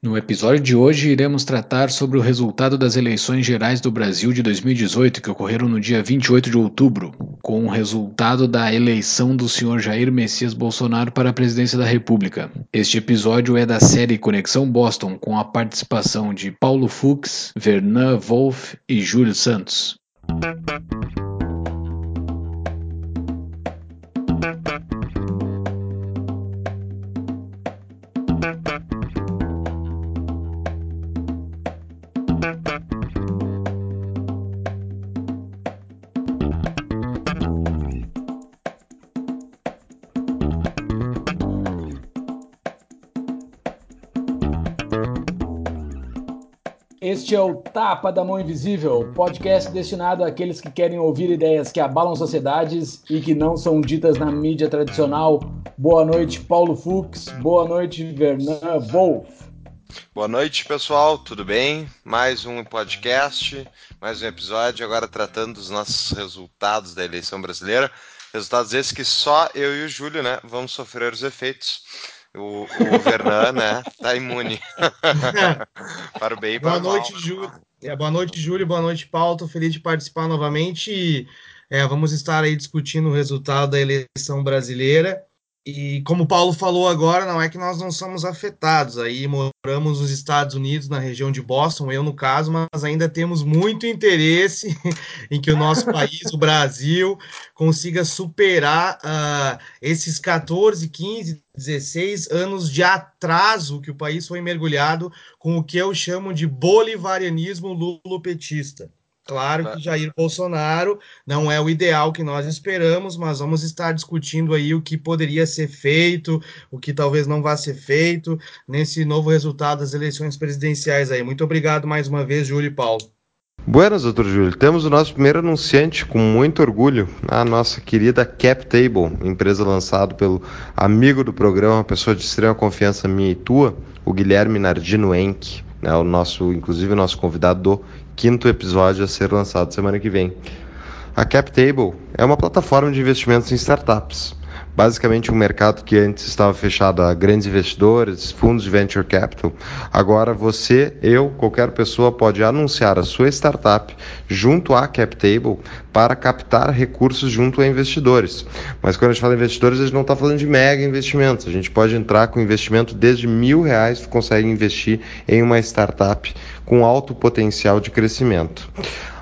No episódio de hoje, iremos tratar sobre o resultado das eleições gerais do Brasil de 2018, que ocorreram no dia 28 de outubro, com o resultado da eleição do senhor Jair Messias Bolsonaro para a presidência da República. Este episódio é da série Conexão Boston, com a participação de Paulo Fux, Vernan Wolff e Júlio Santos. Este é o Tapa da Mão Invisível, podcast destinado àqueles que querem ouvir ideias que abalam sociedades e que não são ditas na mídia tradicional. Boa noite, Paulo Fux. Boa noite, Vernan Wolf. Boa noite, pessoal. Tudo bem? Mais um podcast, mais um episódio, agora tratando dos nossos resultados da eleição brasileira. Resultados esses que só eu e o Júlio, né, vamos sofrer os efeitos. O, o Vernan, né, tá imune. para o bem e para boa noite, mal. Júlio. É, boa noite, Júlio. Boa noite, Paulo. Tô feliz de participar novamente. E, é, vamos estar aí discutindo o resultado da eleição brasileira. E como o Paulo falou agora, não é que nós não somos afetados. Aí moramos nos Estados Unidos, na região de Boston, eu no caso, mas ainda temos muito interesse em que o nosso país, o Brasil, consiga superar uh, esses 14, 15, 16 anos de atraso que o país foi mergulhado com o que eu chamo de bolivarianismo lulopetista. Claro que Jair Bolsonaro não é o ideal que nós esperamos, mas vamos estar discutindo aí o que poderia ser feito, o que talvez não vá ser feito nesse novo resultado das eleições presidenciais aí. Muito obrigado mais uma vez, Júlio e Paulo. Buenas, doutor Júlio. Temos o nosso primeiro anunciante com muito orgulho, a nossa querida CapTable, empresa lançada pelo amigo do programa, pessoa de extrema confiança minha e tua, o Guilherme Nardino Enck, né, o nosso, inclusive o nosso convidado do quinto episódio a ser lançado semana que vem. A CapTable é uma plataforma de investimentos em startups. Basicamente, um mercado que antes estava fechado a grandes investidores, fundos de venture capital, agora você, eu, qualquer pessoa pode anunciar a sua startup junto à CapTable para captar recursos junto a investidores. Mas quando a gente fala investidores, a gente não está falando de mega investimentos. A gente pode entrar com investimento desde mil reais, você consegue investir em uma startup com alto potencial de crescimento.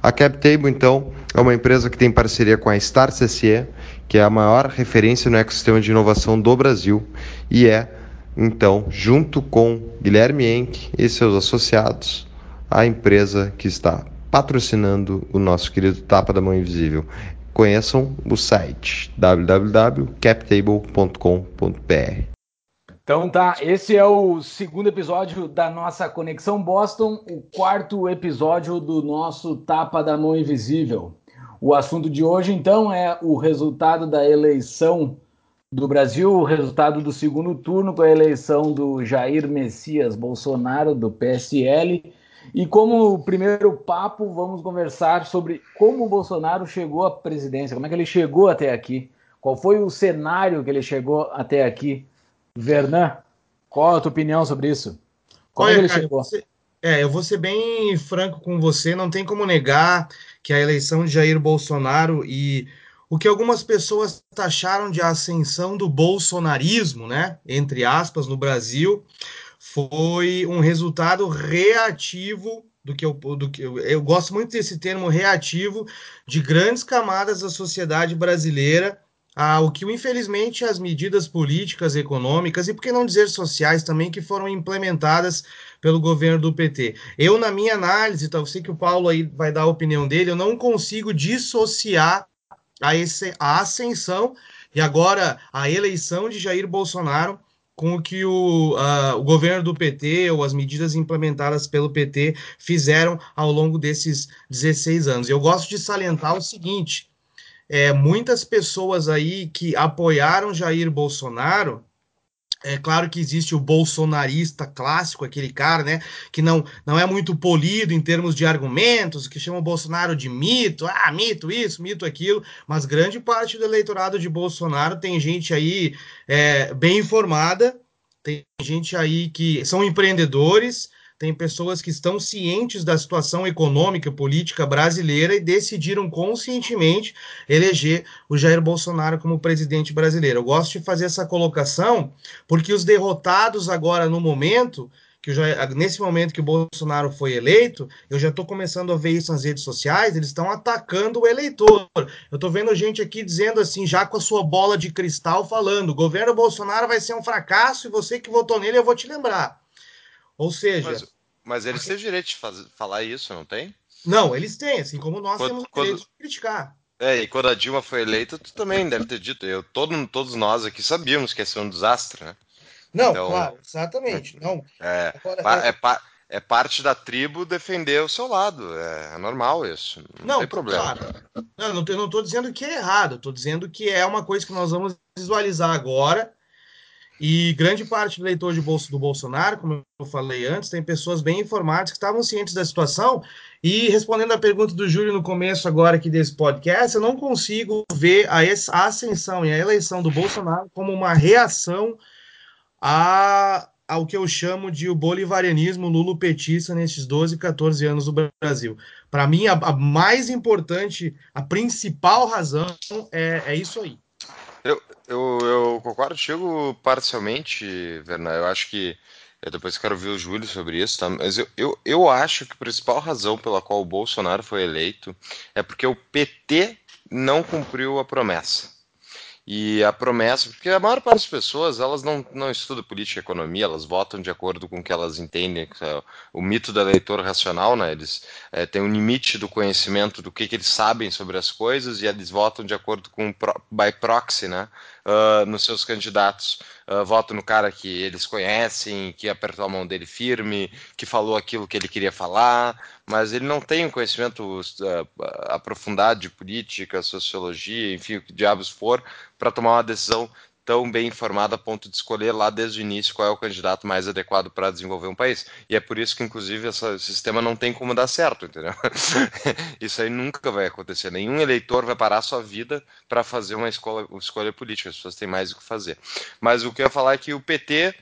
A CapTable, então, é uma empresa que tem parceria com a Star CCE, que é a maior referência no ecossistema de inovação do Brasil e é, então, junto com Guilherme Enck e seus associados, a empresa que está patrocinando o nosso querido Tapa da Mão Invisível. Conheçam o site www.captable.com.br. Então tá, esse é o segundo episódio da nossa Conexão Boston, o quarto episódio do nosso Tapa da Mão Invisível. O assunto de hoje, então, é o resultado da eleição do Brasil, o resultado do segundo turno com a eleição do Jair Messias Bolsonaro, do PSL. E como primeiro papo, vamos conversar sobre como o Bolsonaro chegou à presidência, como é que ele chegou até aqui, qual foi o cenário que ele chegou até aqui. Vernan, qual a tua opinião sobre isso? Como Olha, é que ele cara, chegou? Você, é, eu vou ser bem franco com você, não tem como negar que a eleição de Jair Bolsonaro e o que algumas pessoas taxaram de ascensão do bolsonarismo, né, entre aspas, no Brasil, foi um resultado reativo do que eu, do que eu, eu gosto muito desse termo reativo de grandes camadas da sociedade brasileira ao que, infelizmente, as medidas políticas, econômicas e, por que não dizer sociais também, que foram implementadas pelo governo do PT. Eu, na minha análise, tá, eu sei que o Paulo aí vai dar a opinião dele, eu não consigo dissociar a, esse, a ascensão e agora a eleição de Jair Bolsonaro com o que o, uh, o governo do PT ou as medidas implementadas pelo PT fizeram ao longo desses 16 anos. Eu gosto de salientar o seguinte: é, muitas pessoas aí que apoiaram Jair Bolsonaro. É claro que existe o bolsonarista clássico, aquele cara, né, que não, não é muito polido em termos de argumentos, que chama o Bolsonaro de mito, ah, mito isso, mito aquilo, mas grande parte do eleitorado de Bolsonaro tem gente aí é, bem informada, tem gente aí que são empreendedores, tem pessoas que estão cientes da situação econômica, política brasileira e decidiram conscientemente eleger o Jair Bolsonaro como presidente brasileiro. Eu gosto de fazer essa colocação porque os derrotados agora no momento que já, nesse momento que o Bolsonaro foi eleito, eu já estou começando a ver isso nas redes sociais, eles estão atacando o eleitor. Eu estou vendo gente aqui dizendo assim, já com a sua bola de cristal, falando: o governo Bolsonaro vai ser um fracasso e você que votou nele, eu vou te lembrar. Ou seja. Mas, mas eles têm direito de fazer, falar isso, não tem? Não, eles têm, assim como nós quando, temos o direito quando... de criticar. É, e quando a Dilma foi eleita, tu também deve ter dito. Eu, todo, todos nós aqui sabíamos que ia ser um desastre, né? Não, então, claro, exatamente. Não. É, Agora, é, é, é, parte da tribo defender o seu lado. É, é normal isso. Não, não tem problema. Claro. Não, não estou dizendo que é errado, estou dizendo que é uma coisa que nós vamos visualizar agora. E grande parte do eleitor de bolso do Bolsonaro, como eu falei antes, tem pessoas bem informadas que estavam cientes da situação. E respondendo à pergunta do Júlio no começo agora aqui desse podcast, eu não consigo ver a ascensão e a eleição do Bolsonaro como uma reação a, ao que eu chamo de o bolivarianismo lulopetista nesses 12, 14 anos do Brasil. Para mim, a, a, mais importante, a principal razão é, é isso aí. Eu, eu, eu concordo contigo parcialmente, Verna. Eu acho que. Eu depois quero ver o Júlio sobre isso, tá? mas eu, eu, eu acho que a principal razão pela qual o Bolsonaro foi eleito é porque o PT não cumpriu a promessa. E a promessa, porque a maior parte das pessoas, elas não, não estudam política e economia, elas votam de acordo com o que elas entendem, é o mito do eleitor racional, né? Eles é, têm um limite do conhecimento do que, que eles sabem sobre as coisas e eles votam de acordo com by proxy, né? Uh, nos seus candidatos. Uh, votam no cara que eles conhecem, que apertou a mão dele firme, que falou aquilo que ele queria falar, mas ele não tem um conhecimento uh, aprofundado de política, sociologia, enfim, o que diabos for, para tomar uma decisão tão bem informada a ponto de escolher lá desde o início qual é o candidato mais adequado para desenvolver um país. E é por isso que, inclusive, esse sistema não tem como dar certo, entendeu? isso aí nunca vai acontecer. Nenhum eleitor vai parar sua vida para fazer uma escolha, uma escolha política. As pessoas têm mais o que fazer. Mas o que eu ia falar é que o PT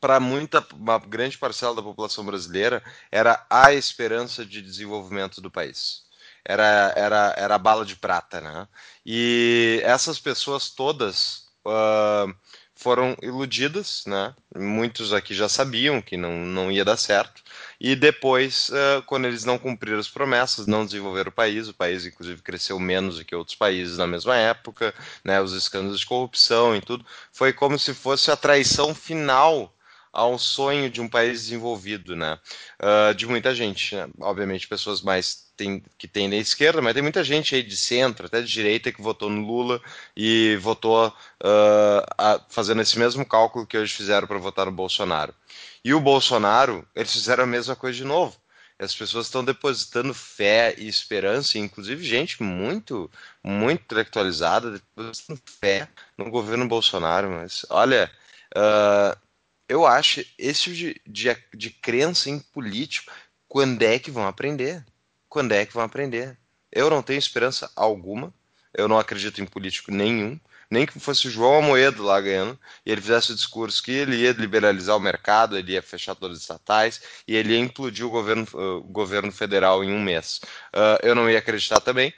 para muita uma grande parcela da população brasileira era a esperança de desenvolvimento do país. Era, era, era a bala de prata, né? E essas pessoas todas uh, foram iludidas, né? Muitos aqui já sabiam que não, não ia dar certo. E depois, uh, quando eles não cumpriram as promessas, não desenvolveram o país, o país inclusive cresceu menos do que outros países na mesma época, né? Os escândalos de corrupção e tudo, foi como se fosse a traição final ao sonho de um país desenvolvido, né? Uh, de muita gente, né? obviamente pessoas mais tem, que tem da esquerda, mas tem muita gente aí de centro, até de direita, que votou no Lula e votou uh, a, fazendo esse mesmo cálculo que hoje fizeram para votar no Bolsonaro. E o Bolsonaro, eles fizeram a mesma coisa de novo. As pessoas estão depositando fé e esperança, inclusive gente muito, muito intelectualizada, depositando fé no governo Bolsonaro. Mas olha, uh, eu acho esse tipo de, de, de crença em político, quando é que vão aprender? Quando é que vão aprender? Eu não tenho esperança alguma, eu não acredito em político nenhum, nem que fosse o João Amoedo lá ganhando, e ele fizesse o discurso que ele ia liberalizar o mercado, ele ia fechar todas as estatais, e ele ia implodir o governo, o governo federal em um mês. Uh, eu não ia acreditar também,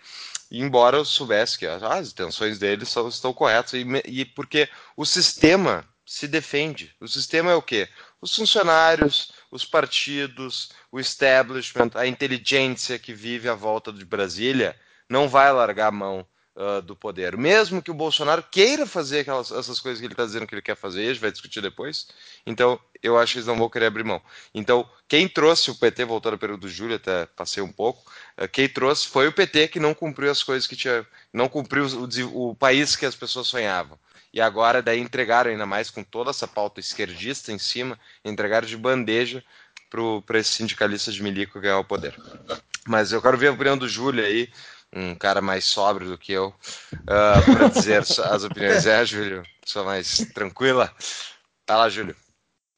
embora eu soubesse que ah, as intenções dele são, estão corretas, e, e porque o sistema se defende. O sistema é o quê? Os funcionários, os partidos, o establishment, a inteligência que vive à volta de Brasília não vai largar a mão uh, do poder. Mesmo que o Bolsonaro queira fazer aquelas, essas coisas que ele está dizendo que ele quer fazer, a gente vai discutir depois. Então, eu acho que eles não vão querer abrir mão. Então, quem trouxe o PT, voltando ao período do Júlio, até passei um pouco, uh, quem trouxe foi o PT que não cumpriu as coisas que tinha, não cumpriu o, o país que as pessoas sonhavam e agora daí entregaram ainda mais com toda essa pauta esquerdista em cima, entregaram de bandeja para esse sindicalista de milico ganhar o poder. Mas eu quero ver a opinião do Júlio aí, um cara mais sóbrio do que eu, uh, ah, para dizer as opiniões. É, Júlio, sou mais tranquila. Tá lá, Júlio.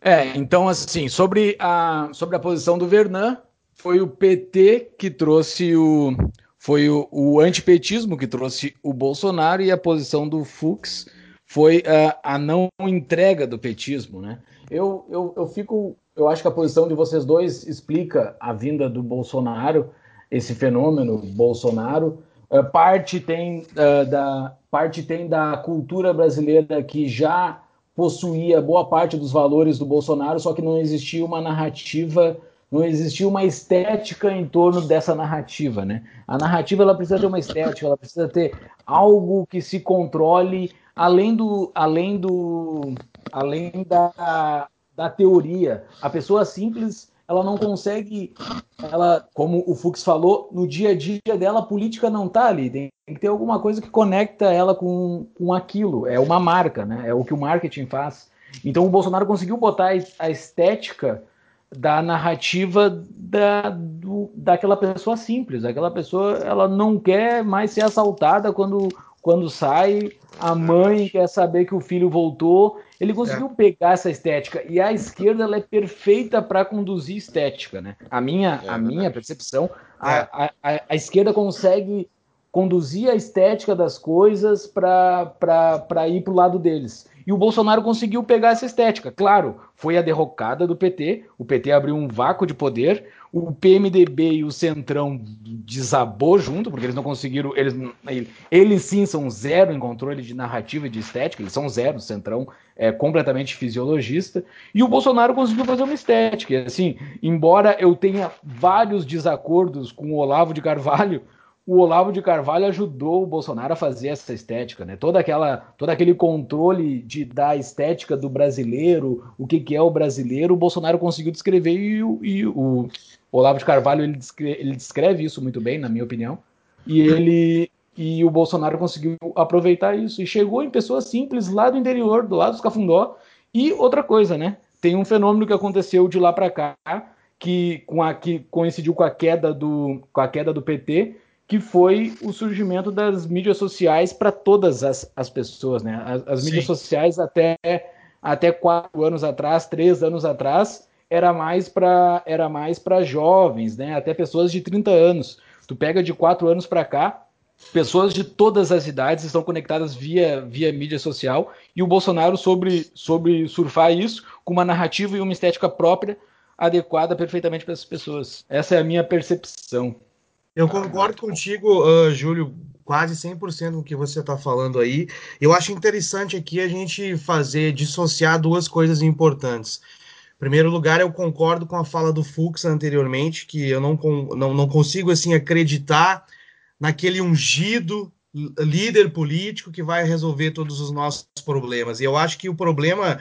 É, então assim, sobre a, sobre a posição do Vernan, foi o PT que trouxe o foi o, o antipetismo que trouxe o Bolsonaro e a posição do Fux foi a, a não entrega do petismo, né? Eu, eu, eu fico. Eu acho que a posição de vocês dois explica a vinda do Bolsonaro, esse fenômeno Bolsonaro. Uh, parte tem uh, da parte tem da cultura brasileira que já possuía boa parte dos valores do Bolsonaro, só que não existia uma narrativa, não existia uma estética em torno dessa narrativa, né? A narrativa ela precisa ter uma estética, ela precisa ter algo que se controle além do além do além da, da teoria. A pessoa simples ela não consegue, ela, como o Fux falou, no dia a dia dela a política não está ali. Tem que ter alguma coisa que conecta ela com, com aquilo. É uma marca, né? É o que o marketing faz. Então o Bolsonaro conseguiu botar a estética da narrativa da, do, daquela pessoa simples. Aquela pessoa, ela não quer mais ser assaltada quando, quando sai. A mãe quer saber que o filho voltou ele conseguiu é. pegar essa estética e a esquerda ela é perfeita para conduzir estética, né? A minha, é, a minha percepção, a, é. a, a, a, esquerda consegue conduzir a estética das coisas para ir para o lado deles. E o Bolsonaro conseguiu pegar essa estética. Claro, foi a derrocada do PT. O PT abriu um vácuo de poder o PMDB e o Centrão desabou junto, porque eles não conseguiram. Eles, eles sim são zero em controle de narrativa e de estética, eles são zero, o Centrão é completamente fisiologista, e o Bolsonaro conseguiu fazer uma estética. Assim, embora eu tenha vários desacordos com o Olavo de Carvalho, o Olavo de Carvalho ajudou o Bolsonaro a fazer essa estética, né? Toda aquela, todo aquele controle de, da estética do brasileiro, o que, que é o brasileiro, o Bolsonaro conseguiu descrever e, e o, Olavo de Carvalho ele descreve, ele descreve isso muito bem, na minha opinião, e ele e o Bolsonaro conseguiu aproveitar isso e chegou em pessoas simples lá do interior, do lado dos Cafundó. E outra coisa, né? Tem um fenômeno que aconteceu de lá para cá que, com a, que coincidiu com a queda do com a queda do PT, que foi o surgimento das mídias sociais para todas as, as pessoas, né? As, as mídias sociais até até quatro anos atrás, três anos atrás, era mais para era mais para jovens, né? Até pessoas de 30 anos. Tu pega de 4 anos para cá, pessoas de todas as idades estão conectadas via via mídia social e o Bolsonaro sobre sobre surfar isso com uma narrativa e uma estética própria adequada perfeitamente para essas pessoas. Essa é a minha percepção. Eu concordo contigo, uh, Júlio, quase 100% com o que você está falando aí. Eu acho interessante aqui a gente fazer, dissociar duas coisas importantes primeiro lugar, eu concordo com a fala do Fux anteriormente, que eu não, não, não consigo assim acreditar naquele ungido líder político que vai resolver todos os nossos problemas. E eu acho que o problema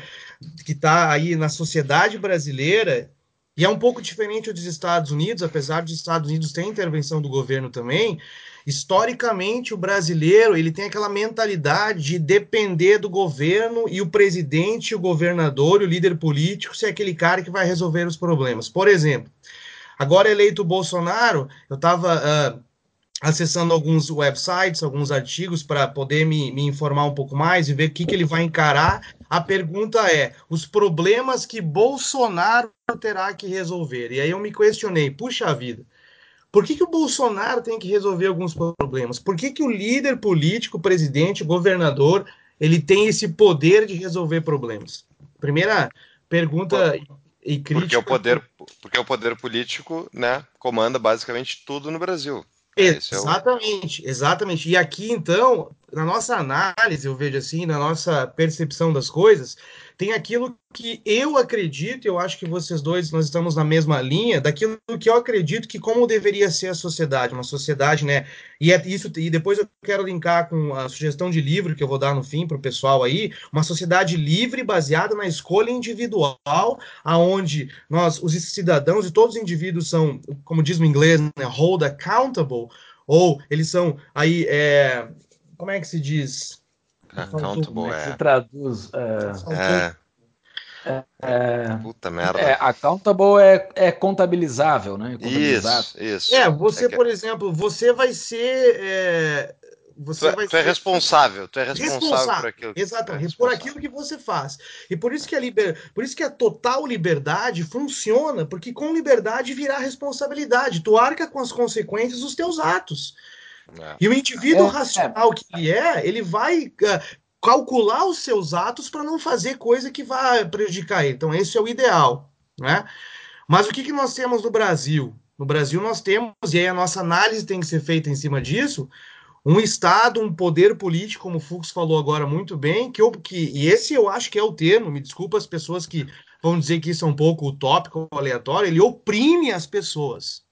que está aí na sociedade brasileira, e é um pouco diferente dos Estados Unidos, apesar dos Estados Unidos ter intervenção do governo também, historicamente o brasileiro ele tem aquela mentalidade de depender do governo e o presidente, o governador, o líder político ser aquele cara que vai resolver os problemas. Por exemplo, agora eleito o Bolsonaro, eu estava uh, ah, acessando alguns websites, alguns artigos para poder me, me, informar um pouco mais e ver o que, que ele vai encarar. A pergunta é: os problemas que Bolsonaro terá que resolver? E aí eu me questionei, puxa vida, por que, que o Bolsonaro tem que resolver alguns problemas? Por que, que o líder político, presidente, governador, ele tem esse poder de resolver problemas? Primeira pergunta e crítica. Porque o poder, porque o poder político, né, comanda basicamente tudo no Brasil. Exatamente, é o... exatamente. E aqui, então, na nossa análise, eu vejo assim, na nossa percepção das coisas, tem aquilo que eu acredito, eu acho que vocês dois nós estamos na mesma linha, daquilo que eu acredito que como deveria ser a sociedade, uma sociedade, né? E é isso e depois eu quero linkar com a sugestão de livro que eu vou dar no fim para o pessoal aí, uma sociedade livre baseada na escolha individual, aonde nós, os cidadãos e todos os indivíduos são, como diz no inglês, né, hold accountable, ou eles são aí, é, como é que se diz? Accountable é. Se traduz. É, é, é, Puta merda. É, accountable é, é contabilizável, né? Isso, isso. É, você, é que... por exemplo, você vai ser. É, você tu, é, vai tu é responsável, tu é responsável, responsável por aquilo. Exatamente, por aquilo que você faz. E por isso que a liber, por isso que a total liberdade funciona, porque com liberdade virá responsabilidade. Tu arca com as consequências dos teus atos. É. E o indivíduo é, racional que ele é, ele vai. Uh, calcular os seus atos para não fazer coisa que vá prejudicar ele. Então, esse é o ideal. Né? Mas o que, que nós temos no Brasil? No Brasil, nós temos, e aí a nossa análise tem que ser feita em cima disso, um Estado, um poder político, como o Fux falou agora muito bem, que, eu, que e esse eu acho que é o termo, me desculpa as pessoas que vão dizer que isso é um pouco utópico ou aleatório, ele oprime as pessoas.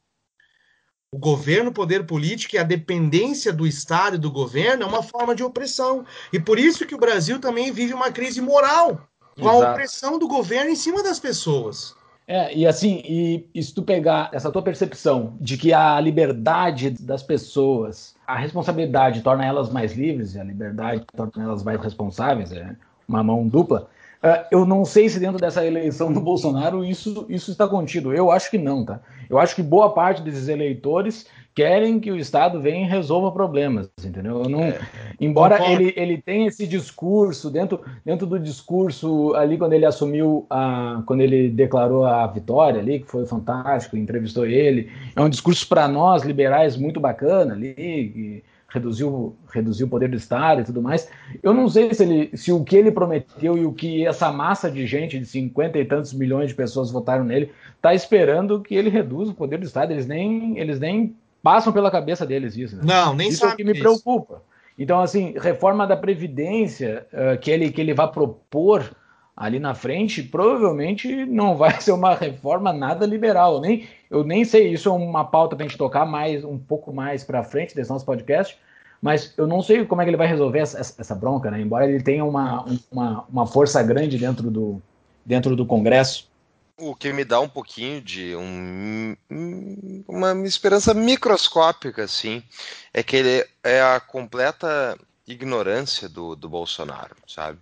O governo, o poder político e a dependência do Estado e do governo é uma forma de opressão. E por isso que o Brasil também vive uma crise moral, com Exato. a opressão do governo em cima das pessoas. É, e assim, e, e se tu pegar essa tua percepção de que a liberdade das pessoas, a responsabilidade torna elas mais livres, e a liberdade torna elas mais responsáveis, é uma mão dupla, eu não sei se dentro dessa eleição do Bolsonaro isso, isso está contido. Eu acho que não, tá? Eu acho que boa parte desses eleitores querem que o Estado venha e resolva problemas, entendeu? Não, é, embora ele, ele tenha esse discurso, dentro, dentro do discurso ali quando ele assumiu, a, quando ele declarou a vitória ali, que foi fantástico, entrevistou ele, é um discurso para nós liberais muito bacana ali, reduziu, reduziu o poder do Estado e tudo mais. Eu não sei se, ele, se o que ele prometeu e o que essa massa de gente, de 50 e tantos milhões de pessoas votaram nele, está esperando que ele reduza o poder do Estado. Eles nem, eles nem passam pela cabeça deles isso. Né? Não, nem Isso é o que me isso. preocupa. Então, assim, reforma da Previdência uh, que, ele, que ele vai propor ali na frente, provavelmente não vai ser uma reforma nada liberal. Nem, eu nem sei, isso é uma pauta para a gente tocar mais um pouco mais para frente desse nosso podcast, mas eu não sei como é que ele vai resolver essa, essa bronca, né? Embora ele tenha uma, uma, uma força grande dentro do, dentro do Congresso. O que me dá um pouquinho de um, uma esperança microscópica, assim, é que ele é a completa ignorância do, do Bolsonaro, sabe?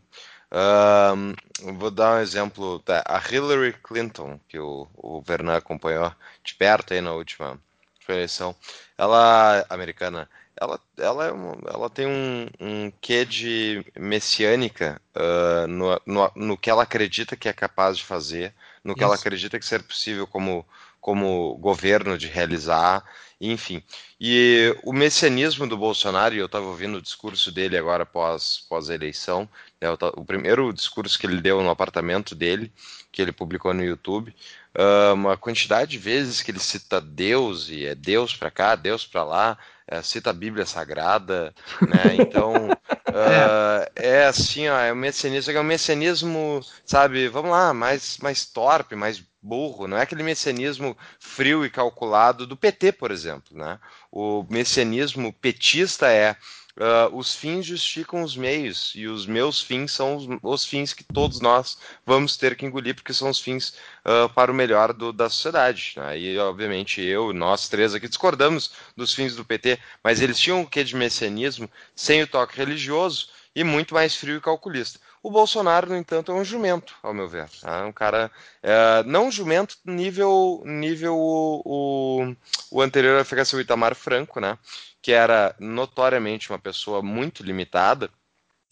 Um, vou dar um exemplo da a Hillary Clinton, que o, o Vernon acompanhou de perto aí na última eleição. Ela, americana, ela, ela, é uma, ela tem um, um quê de messiânica uh, no, no, no, que ela acredita que é capaz de fazer, no que Isso. ela acredita que ser possível como, como governo de realizar, enfim. E o messianismo do Bolsonaro, e eu estava ouvindo o discurso dele agora pós, pós a eleição, né, o, primeiro discurso que ele deu no apartamento dele, que ele publicou no YouTube, uh, uma quantidade de vezes que ele cita Deus, e é Deus para cá, Deus para lá, é, cita a Bíblia Sagrada, né? Então uh, é assim, ó, é um messianismo, é um messianismo, sabe? Vamos lá, mais mais torpe, mais burro. Não é aquele messianismo frio e calculado do PT, por exemplo, né? O messianismo petista é Uh, os fins justificam os meios, e os meus fins são os, os, fins que todos nós vamos ter que engolir, porque são os fins uh, para o melhor do, da sociedade. Né? E, obviamente, eu, nós três aqui discordamos dos fins do PT, mas eles tinham o que de messianismo, sem o toque religioso, e muito mais frio e calculista. O Bolsonaro, no entanto, é um jumento, ao meu ver. É um cara. É, não um jumento nível, nível o, o, o anterior ficar o Itamar Franco, né? Que era notoriamente uma pessoa muito limitada,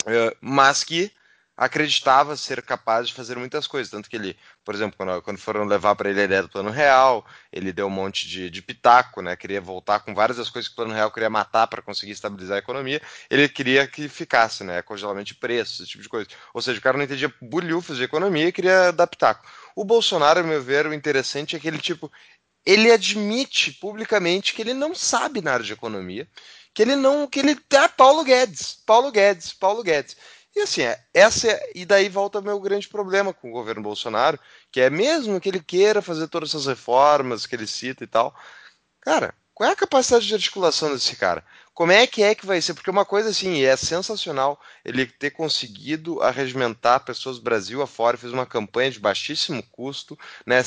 eh, mas que acreditava ser capaz de fazer muitas coisas. Tanto que ele, por exemplo, quando, quando foram levar para ele a ideia do Plano Real, ele deu um monte de, de, pitaco, né? queria voltar com várias das coisas que o Plano Real queria matar para conseguir estabilizar a economia. Ele queria que ficasse, né? congelamento de preços, esse tipo de coisa. Ou seja, o cara não entendia bulhufas de economia e queria dar pitaco. O Bolsonaro, ao meu ver, o interessante é que ele, tipo, ele admite publicamente que ele não sabe na área de economia, que ele não, que ele é Paulo Guedes, Paulo Guedes, Paulo Guedes. E assim, é, essa é, e daí volta o meu grande problema com o governo Bolsonaro, que é mesmo que ele queira fazer todas essas reformas que ele cita e tal, cara, qual é a capacidade de articulação desse cara? Como é que é que vai ser? Porque uma coisa assim, é sensacional ele ter conseguido arregimentar pessoas do Brasil afora, fez uma campanha de baixíssimo custo, né,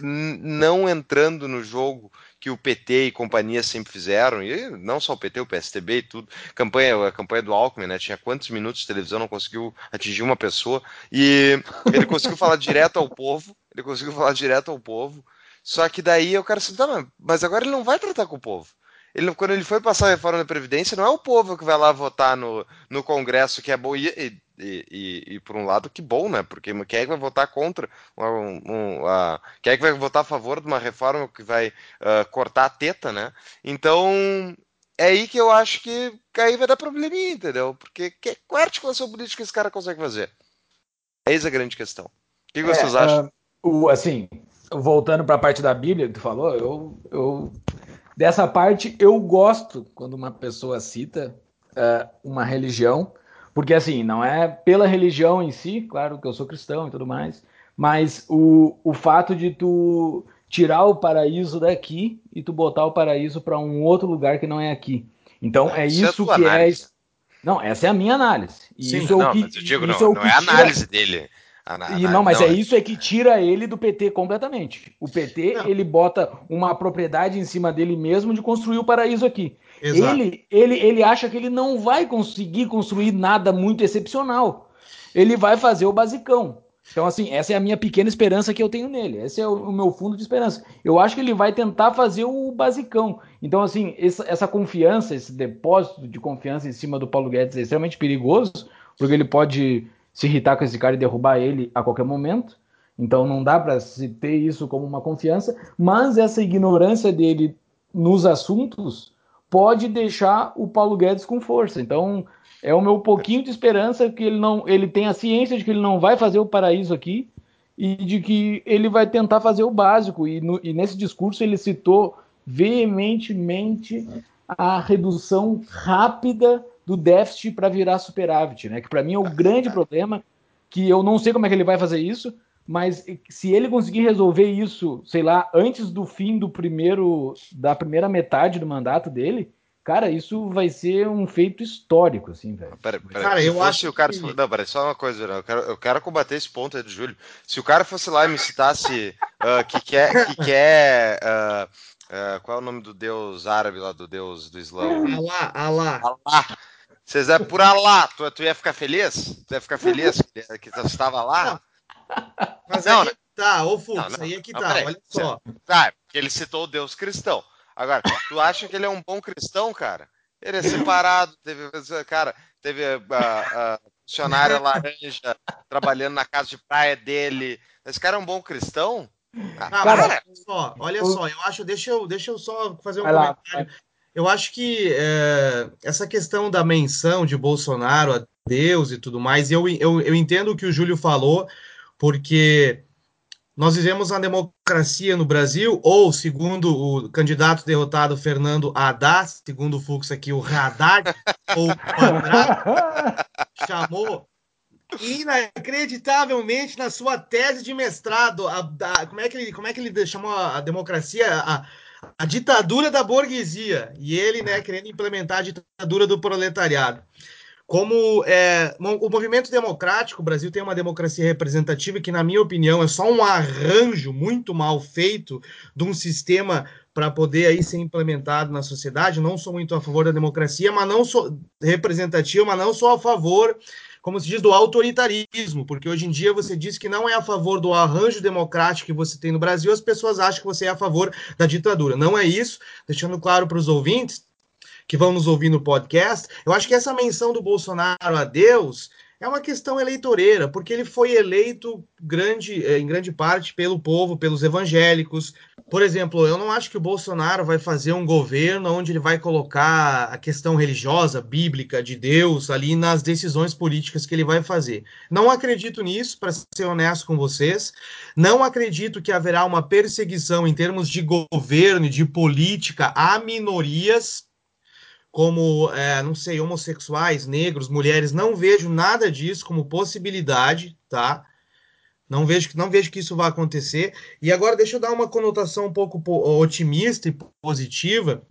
não entrando no jogo que o PT e companhia sempre fizeram, e não só o PT, o PSTB e tudo. Campanha, a campanha do Alckmin, né, tinha quantos minutos de televisão, não conseguiu atingir uma pessoa, e ele conseguiu falar direto ao povo, ele conseguiu falar direto ao povo, só que daí eu quero saber, tá, mas agora ele não vai tratar com o povo. Ele, quando ele foi passar a reforma da Previdência, não é o povo que vai lá votar no, no Congresso que é bom. E, e, e, e, por um lado, que bom, né? Porque quem é que vai votar contra? Um, um, uh, quem é que vai votar a favor de uma reforma que vai uh, cortar a teta, né? Então, é aí que eu acho que aí vai dar probleminha, entendeu? Porque que, qual é a articulação política que esse cara consegue fazer? Eis a grande questão. O que, que vocês é, acham? Uh, o, assim, voltando para a parte da Bíblia que tu falou, eu, eu dessa parte eu gosto quando uma pessoa cita uh, uma religião, porque assim, não é pela religião em si, claro que eu sou cristão e tudo mais, mas o, o fato de tu tirar o paraíso daqui e tu botar o paraíso para um outro lugar que não é aqui. Então é isso, é que é análise. é. Não, essa é a minha análise. E Sim, isso é o que, eu digo, não, é, não é a análise tira... dele. A, e não, mas não, é isso é que tira ele do PT completamente. O PT não. ele bota uma propriedade em cima dele mesmo de construir o paraíso aqui. Ele, ele, ele acha que ele não vai conseguir construir nada muito excepcional. Ele vai fazer o basicão. Então, assim, essa é a minha pequena esperança que eu tenho nele. Esse é o, o meu fundo de esperança. Eu acho que ele vai tentar fazer o basicão. Então, assim, essa, essa, confiança, esse depósito de confiança em cima do Paulo Guedes é extremamente perigoso, porque ele pode se irritar com esse cara e derrubar ele a qualquer momento. Então, não dá para se ter isso como uma confiança. Mas essa ignorância dele nos assuntos pode deixar o Paulo Guedes com força. Então, é o meu pouquinho de esperança que ele não, ele tem a ciência de que ele não vai fazer o paraíso aqui e de que ele vai tentar fazer o básico. E, no, e nesse discurso ele citou veementemente a redução rápida do déficit para virar superávit, né? Que para mim é o grande problema, que eu não sei como é que ele vai fazer isso, mas se ele conseguir resolver isso, sei lá, antes do fim do primeiro da primeira metade do mandato dele, Cara, isso vai ser um feito histórico, assim, velho. Pera, pera, cara, eu acho o cara. Que... Não, peraí, só uma coisa, eu quero, eu quero combater esse ponto aí do Júlio. Se o cara fosse lá e me citasse uh, que quer. Que quer uh, uh, qual é o nome do deus árabe lá, do deus do Islã? Alá, Alá. Alá. Vocês é por Alá, tu, tu ia ficar feliz? Tu ia ficar feliz que, que tu estava lá? Mas não, aí né? tá, ô Fux, aí é que tá, olha só. Tá, porque ele citou o deus cristão. Agora, tu acha que ele é um bom cristão, cara? Ele é separado, teve, cara, teve a, a, funcionária laranja trabalhando na casa de praia dele. Esse cara é um bom cristão? Ah, cara, olha só, olha só, eu acho, deixa eu, deixa eu só fazer um vai comentário. Lá, eu acho que é, essa questão da menção de Bolsonaro a Deus e tudo mais, eu, eu, eu entendo o que o Júlio falou, porque nós vivemos uma democracia no Brasil, ou, segundo o candidato derrotado Fernando Haddad, segundo o Fux aqui, o Haddad, ou o Quadrado, chamou inacreditavelmente na sua tese de mestrado, a, a, como, é que ele, como é que ele chamou a, a democracia? A, a ditadura da burguesia. E ele, né, querendo implementar a ditadura do proletariado como é, o movimento democrático, o Brasil tem uma democracia representativa que, na minha opinião, é só um arranjo muito mal feito de um sistema para poder aí ser implementado na sociedade. Não sou muito a favor da democracia, mas não sou representativa, mas não sou a favor, como se diz, do autoritarismo, porque hoje em dia você diz que não é a favor do arranjo democrático que você tem no Brasil, as pessoas acham que você é a favor da ditadura. Não é isso, deixando claro para os ouvintes que vão nos ouvir no podcast, eu acho que essa menção do Bolsonaro a Deus é uma questão eleitoreira, porque ele foi eleito grande, eh, em grande parte pelo povo, pelos evangélicos. Por exemplo, eu não acho que o Bolsonaro vai fazer um governo onde ele vai colocar a questão religiosa, bíblica, de Deus ali nas decisões políticas que ele vai fazer. Não acredito nisso, para ser honesto com vocês. Não acredito que haverá uma perseguição em termos de governo e de política a minorias como, é, não sei, homossexuais, negros, mulheres, não vejo nada disso como possibilidade, tá? Não vejo, não vejo que isso vai acontecer. E agora deixa eu dar uma conotação um pouco otimista e positiva.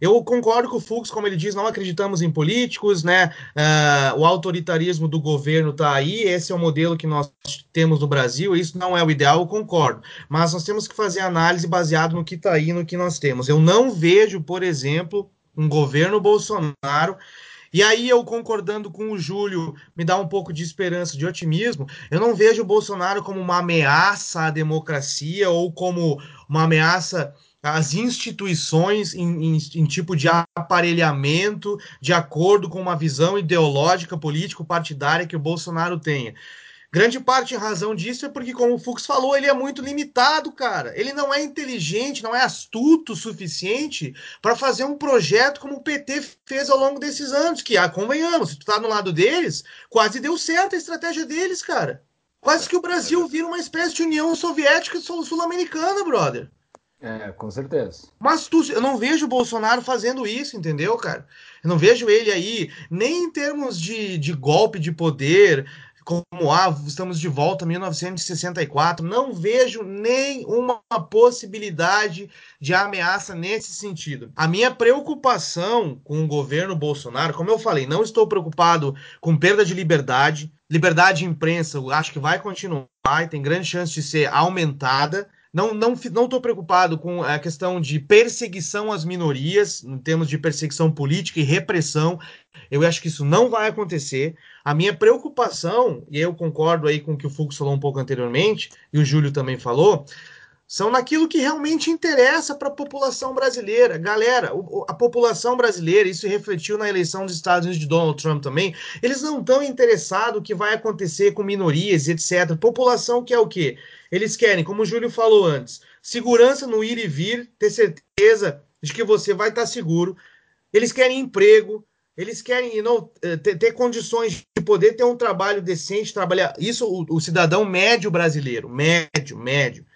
Eu concordo com o Fux, como ele diz, não acreditamos em políticos, né? Uh, o autoritarismo do governo está aí, esse é o modelo que nós temos no Brasil, isso não é o ideal, eu concordo. Mas nós temos que fazer análise baseado no que está aí, no que nós temos. Eu não vejo, por exemplo, um governo Bolsonaro. E aí, eu concordando com o Júlio, me dá um pouco de esperança, de otimismo. Eu não vejo o Bolsonaro como uma ameaça à democracia ou como uma ameaça às instituições em, em, em tipo de aparelhamento, de acordo com uma visão ideológica, político-partidária que o Bolsonaro tenha. Grande parte em razão disso é porque, como o Fux falou, ele é muito limitado, cara. Ele não é inteligente, não é astuto o suficiente para fazer um projeto como o PT fez ao longo desses anos. Que, ah, convenhamos, se tu tá no lado deles, quase deu certo a estratégia deles, cara. Quase que o Brasil vira uma espécie de União Soviética Sul-Americana, brother. É, com certeza. Mas tu, eu não vejo o Bolsonaro fazendo isso, entendeu, cara? Eu não vejo ele aí, nem em termos de, de golpe de poder, como ah, estamos de volta a 1964, não vejo nenhuma possibilidade de ameaça nesse sentido. A minha preocupação com o governo Bolsonaro, como eu falei, não estou preocupado com perda de liberdade. Liberdade de imprensa, eu acho que vai continuar e tem grande chance de ser aumentada. Não não não estou preocupado com a questão de perseguição às minorias, em termos de perseguição política e repressão. Eu acho que isso não vai acontecer. A minha preocupação, e eu concordo aí com o que o Fux falou um pouco anteriormente, e o Júlio também falou, são naquilo que realmente interessa para a população brasileira. Galera, a população brasileira, isso refletiu na eleição dos Estados Unidos de Donald Trump também, eles não estão interessados o que vai acontecer com minorias, etc. População que é o quê? Eles querem, como o Júlio falou antes, segurança no ir e vir, ter certeza de que você vai estar seguro. Eles querem emprego, eles querem know, eh, ter, ter, condições de poder ter um trabalho decente, trabalhar. Isso o, o, cidadão médio brasileiro, médio, médio.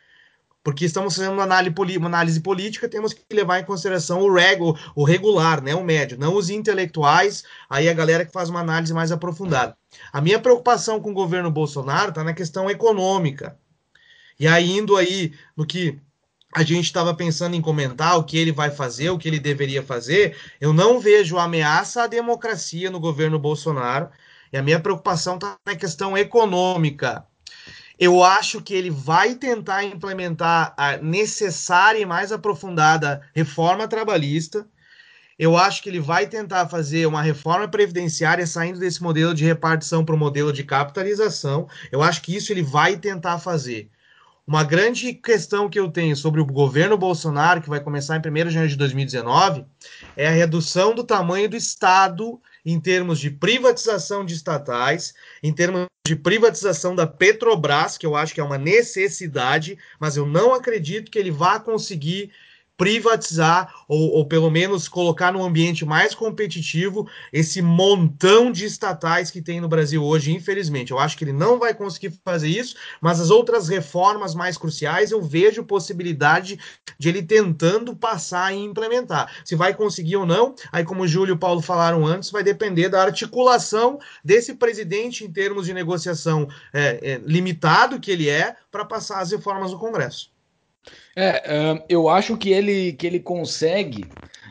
Porque estamos fazendo uma análise, uma análise política, temos que levar em consideração o, reg, o, o regular, né, o médio, não os intelectuais, aí a galera que faz uma análise mais aprofundada. A minha preocupação com o governo Bolsonaro está na questão econômica. E aí, indo aí no que a gente estava pensando em comentar o que ele vai fazer, o que ele deveria fazer, eu não vejo ameaça à democracia no governo Bolsonaro. E a minha preocupação está na questão econômica. Eu acho que ele vai tentar implementar a necessária e mais aprofundada reforma trabalhista. Eu acho que ele vai tentar fazer uma reforma previdenciária saindo desse modelo de repartição para o modelo de capitalização. Eu acho que isso ele vai tentar fazer. Uma grande questão que eu tenho sobre o governo Bolsonaro, que vai começar em 1 de janeiro de 2019, é a redução do tamanho do Estado em termos de privatização de estatais, em termos de privatização da Petrobras, que eu acho que é uma necessidade, mas eu não acredito que ele vá conseguir privatizar ou, ou, pelo menos colocar num ambiente mais competitivo esse montão de estatais que tem no Brasil hoje, infelizmente. Eu acho que ele não vai conseguir fazer isso, mas as outras reformas mais cruciais eu vejo possibilidade de ele tentando passar e implementar. Se vai conseguir ou não, aí como o Júlio e o Paulo falaram antes, vai depender da articulação desse presidente em termos de negociação é, é, limitado que ele é para passar as reformas no Congresso. É, eu acho que ele, que ele consegue.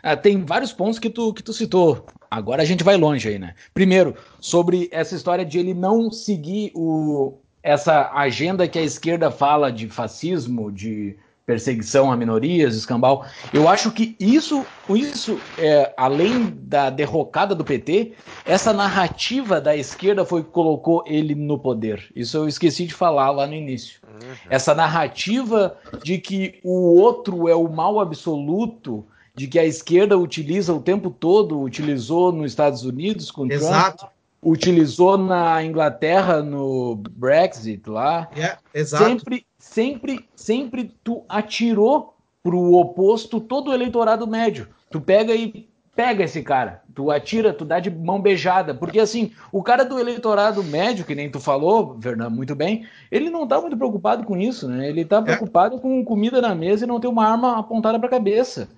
Uh, tem vários pontos que tu, que tu citou. Agora a gente vai longe aí, né? Primeiro, sobre essa história de ele não seguir o, essa agenda que a esquerda fala de fascismo, de perseguição a minorias, escambau. Eu acho que isso, isso é, além da derrocada do PT, essa narrativa da esquerda foi que colocou ele no poder. Isso eu esqueci de falar lá no início. Uhum. Essa narrativa de que o outro é o mal absoluto, de que a esquerda utiliza o tempo todo, utilizou nos Estados Unidos com Exato. Trump, utilizou na Inglaterra no Brexit lá. Yeah, exato. Sempre sempre, sempre tu atirou pro oposto todo o eleitorado médio. Tu pega e pega esse cara, tu atira, tu dá de mão beijada, porque assim, o cara do eleitorado médio, que nem tu falou, Fernando, muito bem, ele não tá muito preocupado com isso, né? Ele tá é. preocupado é. com comida na mesa e não ter uma arma apontada pra cabeça.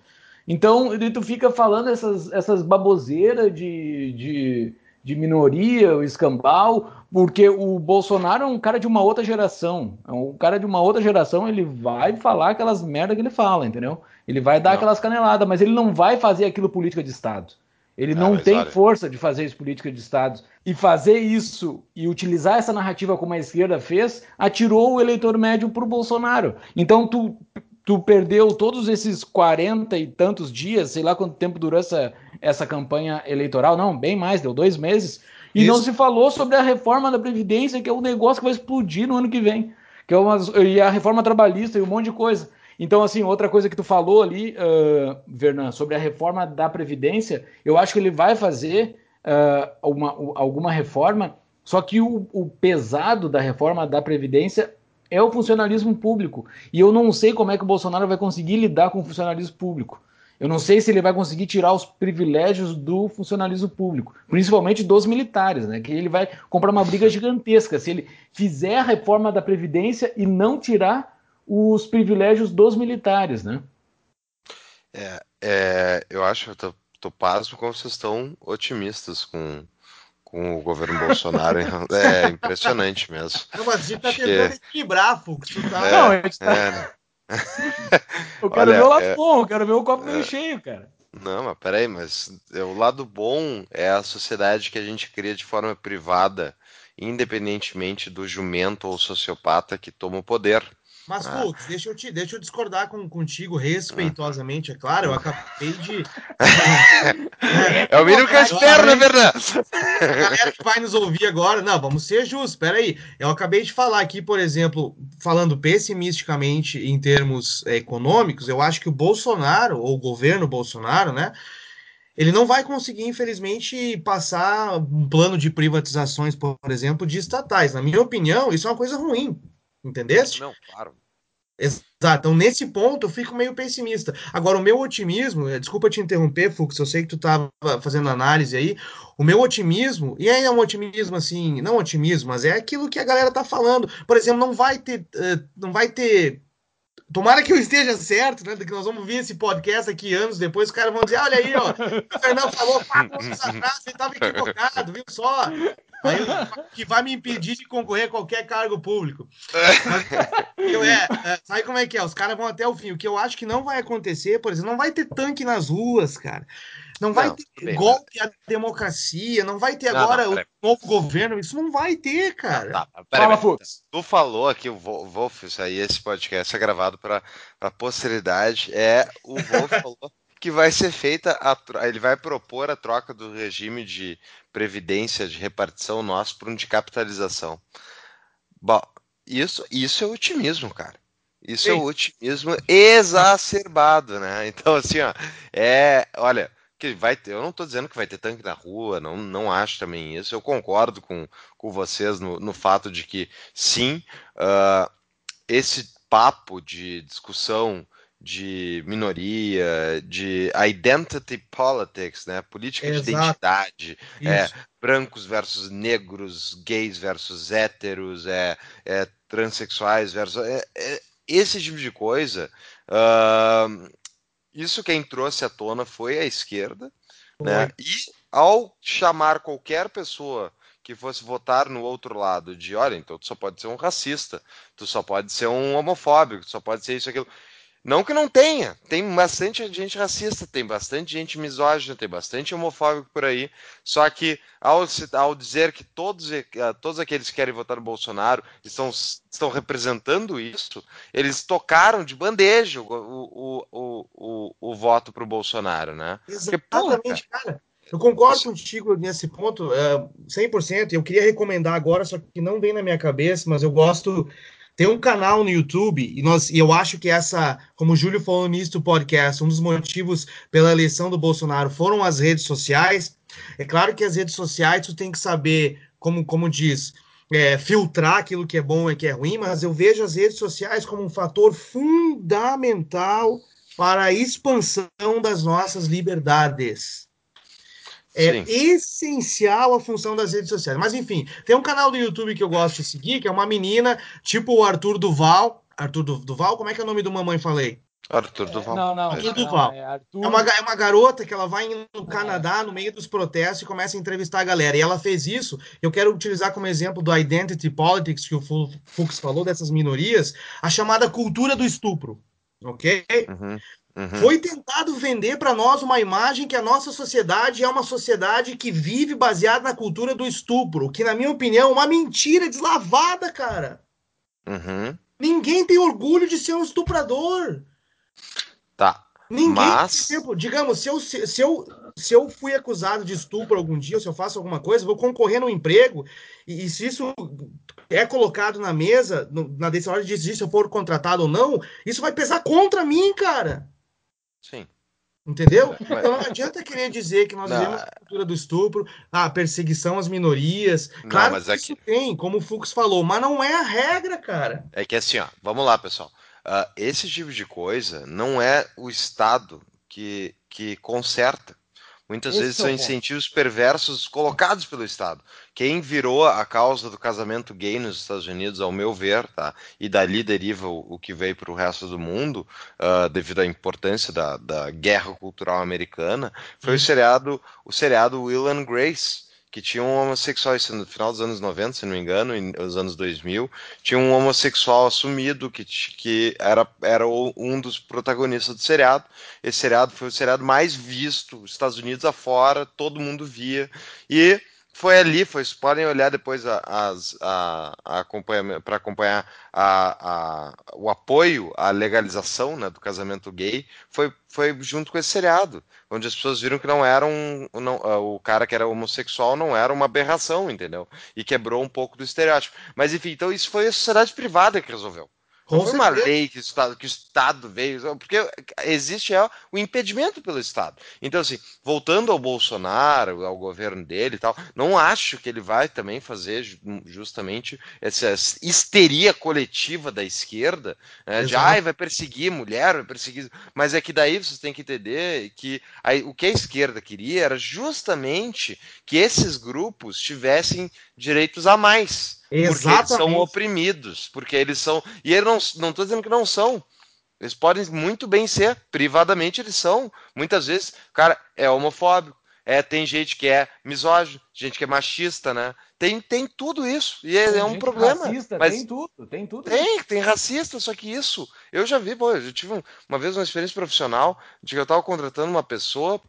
Então, tu fica falando essas, essas baboseiras de, de, de minoria, o escambau, porque o Bolsonaro é um cara de uma outra geração. É um cara de uma outra geração, ele vai falar aquelas merda que ele fala, entendeu? Ele vai dar não. aquelas caneladas, mas ele não vai fazer aquilo política de Estado. Ele não, não tem olha. força de fazer isso política de Estado. E fazer isso e utilizar essa narrativa como a esquerda fez, atirou o eleitor médio para o Bolsonaro. Então tu, tu perdeu todos esses 40 e tantos dias, sei lá quanto tempo durou essa, essa campanha eleitoral, não, bem mais, deu dois meses e Isso. não se falou sobre a reforma da Previdência, que é um negócio que vai explodir no ano que vem. Que é uma, e a reforma trabalhista e um monte de coisa. Então, assim, outra coisa que tu falou ali, uh, Vernan, sobre a reforma da Previdência, eu acho que ele vai fazer uh, uma, alguma reforma Só que o, o pesado da reforma da Previdência é o funcionalismo público. E eu não sei como é que o Bolsonaro vai conseguir lidar com o funcionalismo público. Eu não sei se ele vai conseguir tirar os privilégios do funcionalismo público, principalmente dos militares, né? Que ele vai comprar uma briga gigantesca se ele fizer a reforma da Previdência e não tirar os privilégios dos militares, né? É, é eu acho, eu tô, tô pasmo como vocês estão otimistas com, com o governo Bolsonaro. é impressionante mesmo. Não, mas a gente tá tentando que... equilibrar, Fux. Tá... É, não, a gente tá... É, eu quero Olha, ver o lado é... bom, eu quero ver o copo meio é... cheio, cara. Não, mas peraí, mas o lado bom é a sociedade que a gente cria de forma privada, independentemente do jumento ou sociopata que toma o poder. Mas, ah. Fux, deixa eu, te, deixa eu discordar com, contigo respeitosamente, é claro. Eu acabei de. é o mínimo que eu espero, na verdade. A galera que vai nos ouvir agora, não, vamos ser justos, peraí. Eu acabei de falar aqui, por exemplo, falando pessimisticamente em termos é, econômicos, eu acho que o Bolsonaro, ou o governo Bolsonaro, né? Ele não vai conseguir, infelizmente, passar um plano de privatizações, por exemplo, de estatais. Na minha opinião, isso é uma coisa ruim Entendeste? Não, claro. Exato. Então, nesse ponto, eu fico meio pessimista. Agora, o meu otimismo, eh, desculpa te interromper, Fux, eu sei que tu estava fazendo análise aí. O meu otimismo, e aí é um otimismo assim, não otimismo, mas é aquilo que a galera tá falando. Por exemplo, não vai ter, uh, não vai ter Tomara que eu esteja certo, né? Que nós vamos ver esse podcast aqui anos depois, os caras vão dizer: olha aí, ó, o Fernando falou quatro anos atrás, ele estava equivocado, viu só? Aí, que vai me impedir de concorrer a qualquer cargo público. Mas, é, é, sabe como é que é? Os caras vão até o fim. O que eu acho que não vai acontecer, por exemplo, não vai ter tanque nas ruas, cara. Não vai não, ter bem, golpe à democracia, não vai ter não, agora não, o novo governo, isso não vai ter, cara. Tá, Fala, Fux. Tu falou aqui, o Wolf, isso aí, esse podcast é gravado para a posteridade. É, o Wolf falou que vai ser feita, a, ele vai propor a troca do regime de previdência, de repartição nosso para um de capitalização. Bom, isso, isso é otimismo, cara. Isso é Sim. é otimismo exacerbado, né? Então, assim, ó, é, olha, que vai ter, eu não estou dizendo que vai ter tanque na rua, não, não acho também isso. Eu concordo com, com vocês no, no fato de que sim, uh, esse papo de discussão de minoria, de identity politics, né? Política Exato. de identidade, é, brancos versus negros, gays versus héteros, é, é transexuais versus é, é, esse tipo de coisa. Uh, isso quem trouxe à tona foi a esquerda, né? E ao chamar qualquer pessoa que fosse votar no outro lado de, olha, então tu só pode ser um racista, tu só pode ser um homofóbico, tu só pode ser isso aquilo. Não que não tenha, tem bastante gente racista, tem bastante gente misógina, tem bastante homofóbico por aí. Só que ao, ao dizer que todos, eh, todos aqueles que querem votar no Bolsonaro estão, estão representando isso, eles tocaram de bandeja o, o, o, o, o voto para o Bolsonaro, né? Exatamente, Porque, cara. Eu concordo contigo nesse ponto, é, 100%. Eu queria recomendar agora, só que não vem na minha cabeça, mas eu gosto tem um canal no YouTube, e, nós, e eu acho que essa, como o Júlio falou início do podcast, um dos motivos pela eleição do Bolsonaro foram as redes sociais. É claro que as redes sociais tu tem que saber, como, como diz, é, filtrar aquilo que é bom e que é ruim, mas eu vejo as redes sociais como um fator fundamental para a expansão das nossas liberdades. É Sim. essencial a função das redes sociais. Mas enfim, tem um canal do YouTube que eu gosto de seguir, que é uma menina, tipo o Arthur Duval. Arthur Duval, como é que é o nome do mamãe falei? Arthur Duval. Não, não, Arthur Duval. Não, é, Arthur... é, uma, é uma garota que ela vai no Canadá, no meio dos protestos, e começa a entrevistar a galera. E ela fez isso. Eu quero utilizar como exemplo do Identity Politics, que o Fux falou, dessas minorias, a chamada cultura do estupro. Ok? Uhum. Uhum. Foi tentado vender para nós uma imagem que a nossa sociedade é uma sociedade que vive baseada na cultura do estupro, que, na minha opinião, é uma mentira deslavada, cara. Uhum. Ninguém tem orgulho de ser um estuprador. Tá. Ninguém, Mas... Exemplo, digamos, se eu, se, eu, se eu fui acusado de estupro algum dia, se eu faço alguma coisa, vou concorrer no emprego, e, e se isso é colocado na mesa, no, na decisão de decidir se eu for contratado ou não, isso vai pesar contra mim, cara. Sim. Entendeu? Então não adianta querer dizer que nós não. vivemos a cultura do estupro, a perseguição às minorias. Claro não, que isso tem, como o Fux falou, mas não é a regra, cara. É que assim, ó, vamos lá, pessoal. Uh, esse tipo de coisa não é o Estado que, que conserta. Muitas Esse vezes é são incentivos perversos colocados pelo Estado. Quem virou a causa do casamento gay nos Estados Unidos, ao meu ver, tá? e dali deriva o, o que veio para o resto do mundo, uh, devido à importância da, da guerra cultural americana, foi hum. o seriado, o seriado Will and Grace que tinha um homossexual, isso no final dos anos 90, se não me engano, nos anos 2000, tinha um homossexual assumido que, que era, era um dos protagonistas do seriado. Esse seriado foi o seriado mais visto, Estados Unidos afora, todo mundo via. E foi ali, foi, podem olhar depois a, a para acompanhar a, a, o apoio à legalização né, do casamento gay, foi, foi junto com esse seriado, onde as pessoas viram que não era um, não, o cara que era homossexual não era uma aberração, entendeu? E quebrou um pouco do estereótipo. Mas enfim, então isso foi a sociedade privada que resolveu. Com foi uma lei que o, Estado, que o Estado veio, porque existe é, o impedimento pelo Estado. Então, assim, voltando ao Bolsonaro, ao governo dele e tal, não acho que ele vai também fazer justamente essa histeria coletiva da esquerda, né, de ah, vai perseguir mulher, vai perseguir. Mas é que daí vocês têm que entender que a, o que a esquerda queria era justamente que esses grupos tivessem direitos a mais. Exatamente. Porque eles são oprimidos, porque eles são. E eu não estou dizendo que não são. Eles podem muito bem ser, privadamente eles são. Muitas vezes, cara, é homofóbico, é, tem gente que é misógino, gente que é machista, né? Tem, tem tudo isso. E é, é um problema. Racista, mas tem tudo, tem tudo. Tem, tem racista, só que isso. Eu já vi, pô, eu tive uma vez uma experiência profissional de que eu estava contratando uma pessoa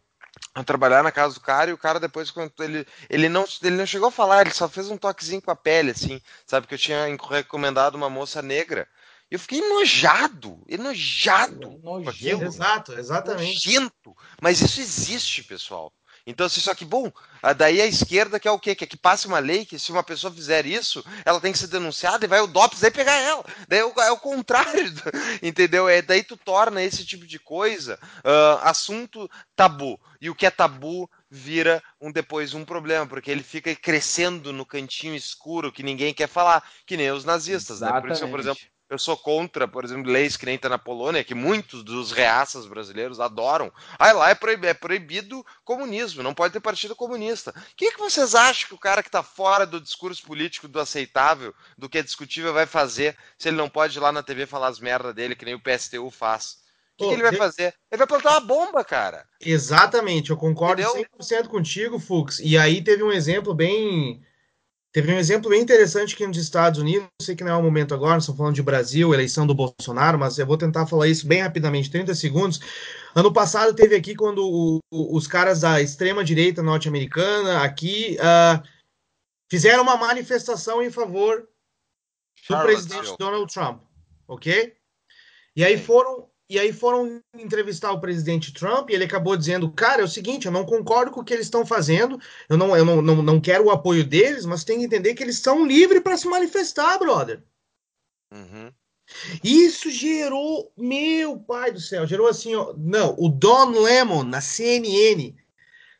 a trabalhar na casa do cara e o cara depois quando ele ele não ele não chegou a falar ele só fez um toquezinho com a pele assim sabe que eu tinha recomendado uma moça negra. Eu fiquei enojado enojado. Nojento. exato exatamente. Nojento. Mas isso existe pessoal então, assim, só que, bom, daí a esquerda quer o quê? Quer que passe uma lei que se uma pessoa fizer isso, ela tem que ser denunciada e vai o DOPS aí pegar ela. Daí é o, é o contrário, entendeu? É, daí tu torna esse tipo de coisa uh, assunto tabu. E o que é tabu vira um depois um problema, porque ele fica crescendo no cantinho escuro que ninguém quer falar, que nem os nazistas, né? Por isso, por exemplo, eu sou contra, por exemplo, leis que nem tá na Polônia, que muitos dos reaças brasileiros adoram. Ah, lá é proibido, é proibido comunismo, não pode ter partido comunista. O que, que vocês acham que o cara que está fora do discurso político, do aceitável, do que é discutível, vai fazer se ele não pode ir lá na TV falar as merdas dele, que nem o PSTU faz? O que, que, ele vai fazer? Ele vai plantar uma bomba, cara. Exatamente, eu concordo Entendeu? 100% contigo, Fux. E aí teve um exemplo bem Teve um exemplo bem interessante aqui nos Estados Unidos, sei que não é o momento agora, estamos falando de Brasil, eleição do Bolsonaro, mas eu vou tentar falar isso bem rapidamente, 30 segundos. Ano passado teve aqui quando o, o, os caras da extrema-direita norte-americana aqui uh, fizeram uma manifestação em favor do presidente Donald Trump, ok? E aí foram e aí foram entrevistar o presidente Trump e ele acabou dizendo: Cara, é o seguinte, eu não concordo com o que eles estão fazendo, eu não, eu não, não, não quero o apoio deles, mas tem que entender que eles são livres para se manifestar, brother. Uhum. Isso gerou, meu pai do céu, gerou assim, ó, não, o Don Lemon na CNN,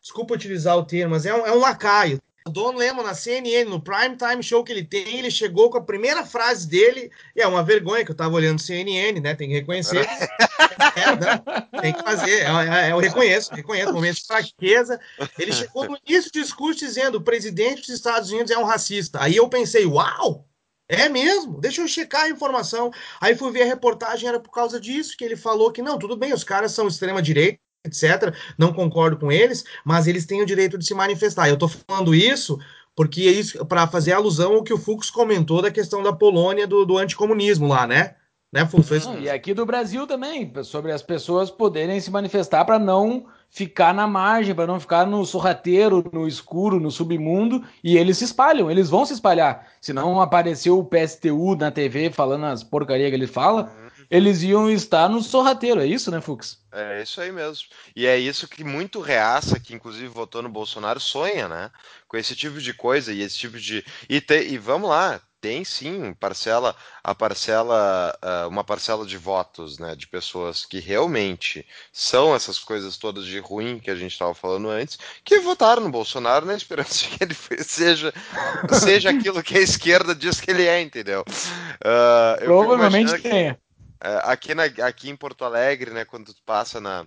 desculpa utilizar o termo, mas é um, é um lacaio, Don Lemon na CNN, no prime time show que ele tem, ele chegou com a primeira frase dele, e é uma vergonha que eu tava olhando CNN, né? Tem que reconhecer. é, né? Tem que fazer, é, é, eu reconheço, reconheço, momento de fraqueza. Ele chegou no início do discurso dizendo: o presidente dos Estados Unidos é um racista. Aí eu pensei, uau! É mesmo? Deixa eu checar a informação. Aí fui ver a reportagem, era por causa disso que ele falou que não, tudo bem, os caras são extrema direita, etc. Não concordo com eles, mas eles têm o direito de se manifestar. Eu estou falando isso porque é isso para fazer alusão ao que o Fux comentou da questão da Polônia do, do anticomunismo lá, né? Né, Fux? Não, e aqui do Brasil também, sobre as pessoas poderem se manifestar para não ficar na margem, para não ficar no sorrateiro, no escuro, no submundo, e eles se espalham, eles vão se espalhar. Se não apareceu o PSTU na TV falando as porcarias que ele fala, eles iam estar no sorrateiro, é isso, né, Fux? É isso aí mesmo. E é isso que muito reaça, que inclusive votou no Bolsonaro, sonha, né? Com esse tipo de coisa e esse tipo de. E, te... e vamos lá, tem sim parcela, a parcela, uh, uma parcela de votos, né, de pessoas que realmente são essas coisas todas de ruim que a gente estava falando antes, que votaram no Bolsonaro na esperança de que ele seja, seja aquilo que a esquerda diz que ele é, entendeu? Uh, Provavelmente é. Aqui, na, aqui em Porto Alegre, né, quando tu passa na,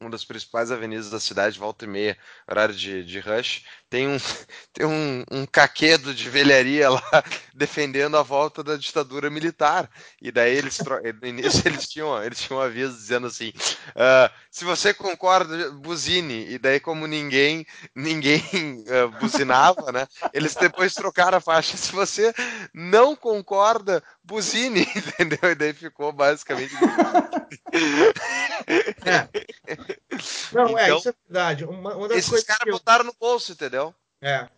uma das principais avenidas da cidade, volta e meia, horário de, de rush, tem um, tem um, um caquedo de velharia lá defendendo a volta da ditadura militar. E daí eles no início eles tinham, eles tinham um aviso dizendo assim: uh, se você concorda, buzine. E daí, como ninguém ninguém uh, buzinava, né? Eles depois trocaram a faixa. Se você não concorda, buzine, entendeu? E daí ficou basicamente. É. Não, é, então, é, isso é verdade. Uma, uma das esses caras eu... botaram no bolso, entendeu? É.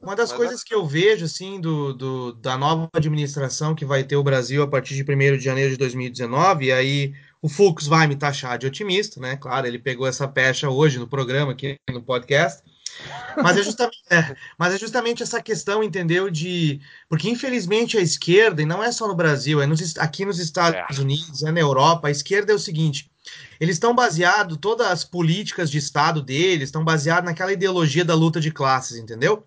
Uma das Mas coisas é... que eu vejo, assim, do, do, da nova administração que vai ter o Brasil a partir de 1 de janeiro de 2019, e aí o Fux vai me taxar de otimista, né? Claro, ele pegou essa pecha hoje no programa, aqui no podcast. Mas é, justamente, é, mas é justamente essa questão, entendeu? De. Porque, infelizmente, a esquerda, e não é só no Brasil, é nos, aqui nos Estados é. Unidos, é na Europa, a esquerda é o seguinte: eles estão baseados, todas as políticas de Estado deles estão baseadas naquela ideologia da luta de classes, entendeu?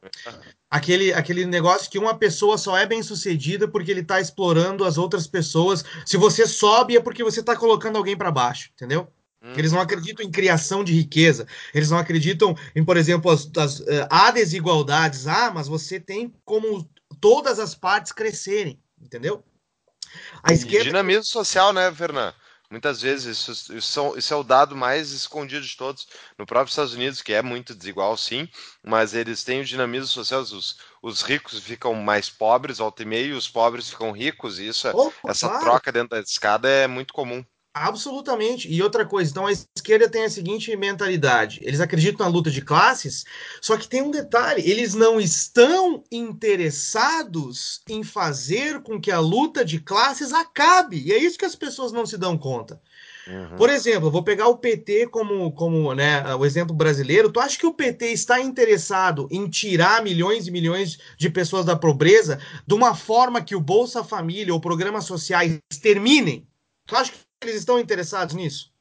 Aquele, aquele negócio que uma pessoa só é bem sucedida porque ele está explorando as outras pessoas. Se você sobe é porque você está colocando alguém para baixo, entendeu? Hum. Eles não acreditam em criação de riqueza. Eles não acreditam em, por exemplo, as, as, uh, há desigualdades. Ah, mas você tem como todas as partes crescerem, entendeu? A esquerda... Dinamismo social, né, Fernando? Muitas vezes isso, isso, isso, é o dado mais escondido de todos. No próprio Estados Unidos, que é muito desigual, sim, mas eles têm o dinamismo social. Os, os ricos ficam mais pobres, ao e meio, e os pobres ficam ricos. E isso, é, essa claro. troca dentro da escada é muito comum. Absolutamente. E outra coisa, então a esquerda tem a seguinte mentalidade: eles acreditam na luta de classes, só que tem um detalhe: eles não estão interessados em fazer com que a luta de classes acabe. E é isso que as pessoas não se dão conta. Uhum. Por exemplo, vou pegar o PT como, como né, o exemplo brasileiro. Tu acha que o PT está interessado em tirar milhões e milhões de pessoas da pobreza de uma forma que o Bolsa Família ou programas sociais terminem? Tu acha que eles estão interessados nisso?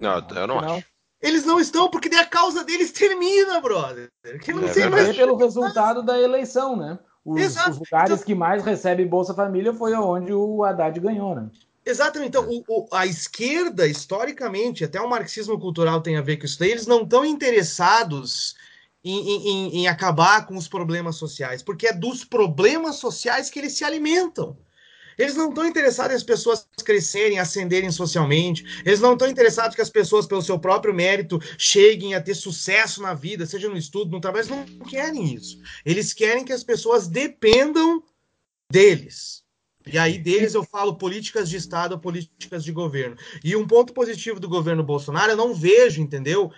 Não, eu não, não. acho. Eles não estão, porque daí a causa deles termina, brother. Que não é tem mais... pelo resultado da eleição, né? Os, Exato. os lugares então... que mais recebem Bolsa Família foi onde o Haddad ganhou, né? Exatamente. Então, o, o, a esquerda, historicamente, até o marxismo cultural tem a ver com isso daí, eles não estão interessados em, em, em, acabar com os problemas sociais, porque é dos problemas sociais que eles se alimentam. Eles não estão interessados em as pessoas crescerem, ascenderem socialmente. Eles não estão interessados que as pessoas, pelo seu próprio mérito, cheguem a ter sucesso na vida, seja no estudo, no trabalho. Eles não querem isso. Eles querem que as pessoas dependam deles. E aí, deles eu falo políticas de Estado, políticas de governo. E um ponto positivo do governo Bolsonaro, eu não vejo, entendeu?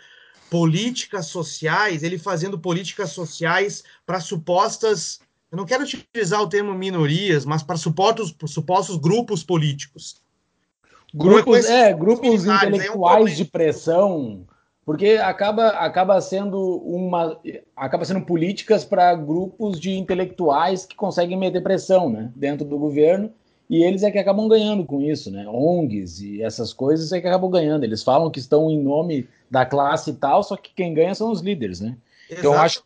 Políticas sociais, ele fazendo políticas sociais para supostas eu não quero utilizar o termo minorias, mas para supostos, supostos grupos políticos. Grupos, é, grupos intelectuais é um de pressão, porque acaba, acaba sendo uma acaba sendo políticas para grupos de intelectuais que conseguem meter pressão, né, dentro do governo, e eles é que acabam ganhando com isso, né? ONGs e essas coisas é que acabam ganhando. Eles falam que estão em nome da classe e tal, só que quem ganha são os líderes, né? Exato. Então acho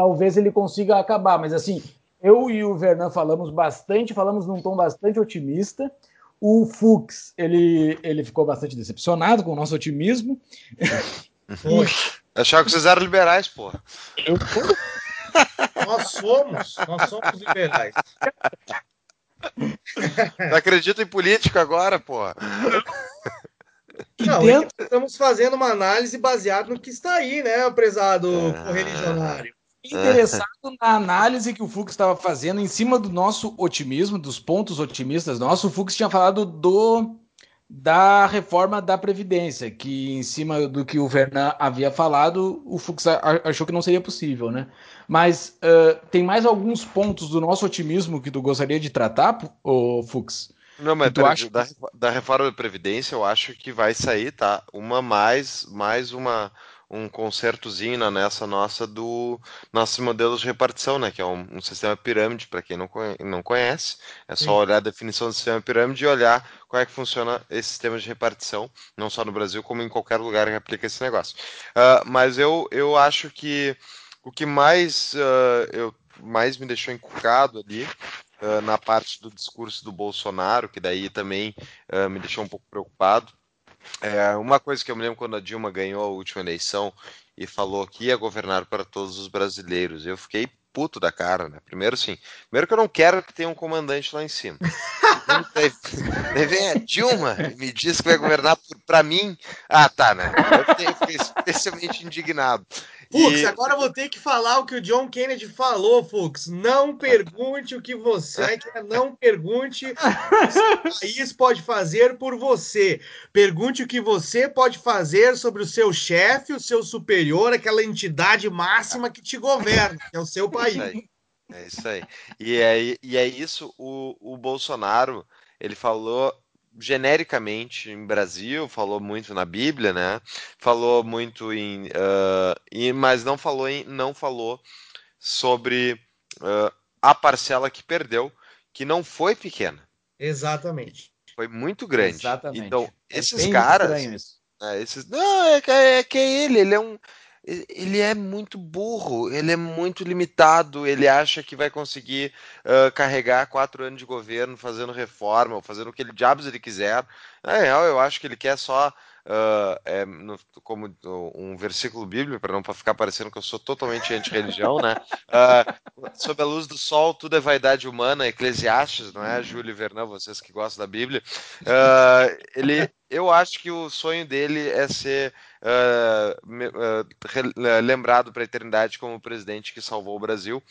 talvez ele consiga acabar. Mas assim, eu e o Vernan falamos bastante, falamos num tom bastante otimista. O Fux, ele, ele ficou bastante decepcionado com o nosso otimismo. Achava que vocês eram liberais, porra. Eu... nós somos, nós somos liberais. Não acredito em política agora, porra. Não, dentro... estamos fazendo uma análise baseada no que está aí, né, prezado ah, correligionário interessado na análise que o Fux estava fazendo em cima do nosso otimismo, dos pontos otimistas nossos. O Fux tinha falado do da reforma da Previdência, que em cima do que o Vernan havia falado, o Fux achou que não seria possível, né? Mas uh, tem mais alguns pontos do nosso otimismo que tu gostaria de tratar, o Fux? Não, mas tu acha... da, da reforma da Previdência eu acho que vai sair, tá? Uma mais, mais uma um consertozinho nessa nossa do nossos modelos de repartição, né? Que é um, um sistema pirâmide, para quem não, conhece, não conhece. É só Sim. olhar a definição do sistema pirâmide e olhar como é que funciona esse sistema de repartição, não só no Brasil, como em qualquer lugar que aplica esse negócio. Uh, mas eu, eu acho que o que mais, uh, eu, mais me deixou encucado ali uh, na parte do discurso do Bolsonaro, que daí também me deixou um pouco preocupado, é, uma coisa que eu me lembro quando a Dilma ganhou a última eleição e falou que ia governar para todos os brasileiros, eu fiquei puto da cara, né? Primeiro, sim. Primeiro que eu não quero que tenha um comandante lá em cima. Daí vem a Dilma e me diz que vai governar para mim. Ah, tá, né? Eu fiquei especialmente indignado. Fux, e... agora eu vou ter que falar o que o John Kennedy falou, Fux. Não pergunte o que você quer, não pergunte o que o país pode fazer por você. Pergunte o que você pode fazer sobre o seu chefe, o seu superior, aquela entidade máxima que te governa, que é o seu país. É isso aí. E é, e é isso, o, o Bolsonaro, ele falou genericamente em Brasil, falou muito na Bíblia, né? Falou muito em, uh, e, mas não falou em, não falou sobre uh, a parcela que perdeu, que não foi pequena. Exatamente. Foi muito grande. Exatamente. Então é esses caras, é, esses, não é, é, que é ele, ele é um ele é muito burro, ele é muito limitado, ele acha que vai conseguir uh, carregar quatro anos de governo fazendo reforma, ou fazendo o que ele diabos ele quiser. Na real, eu acho que ele quer só Uh, é, no, como um versículo bíblico, para não ficar parecendo que eu sou totalmente anti-religião, né? Uh, sob a luz do sol, tudo é vaidade humana, Eclesiastes, não é, Júlio Vernon, vocês que gostam da Bíblia. Uh, ele, eu acho que o sonho dele é ser lembrado para a eternidade como o presidente que salvou o Brasil.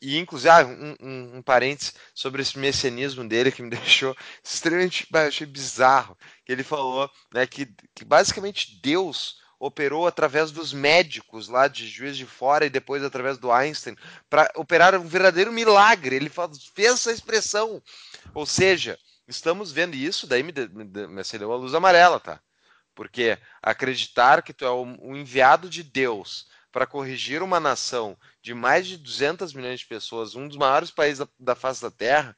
e, inclusive, ah, um, um, um parênteses sobre esse messianismo dele que me deixou extremamente achei bizarro que ele falou né, que, que basicamente Deus operou através dos médicos lá de Juiz de Fora e depois através do Einstein para operar um verdadeiro milagre. Ele fez essa expressão. Ou seja, estamos vendo isso, daí me, me, me acendeu a luz amarela, tá? Porque acreditar que tu é o, enviado de Deus para corrigir uma nação de mais de 200 milhões de pessoas, um dos maiores países da, da face da Terra,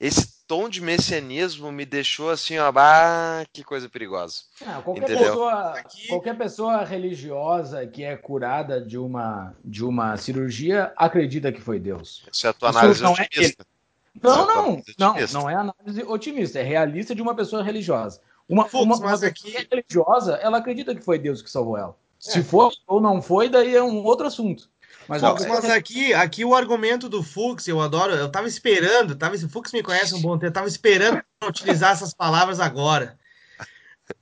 esse tom de messianismo me deixou assim, ó, bah, que coisa perigosa. Ah, qualquer, pessoa, Aqui... qualquer pessoa religiosa que é curada de uma, de uma cirurgia acredita que foi Deus. Isso é a tua análise não é otimista. É não, não, não, não é análise otimista, é realista de uma pessoa religiosa. Uma, Fux, uma, uma aqui... religiosa, ela acredita que foi Deus que salvou ela. É. Se for ou não foi, daí é um outro assunto. Mas, Fux, mas aqui, aqui o argumento do Fux, eu adoro, eu tava esperando, tava, o Fux me conhece um bom tempo, eu tava esperando utilizar essas palavras agora.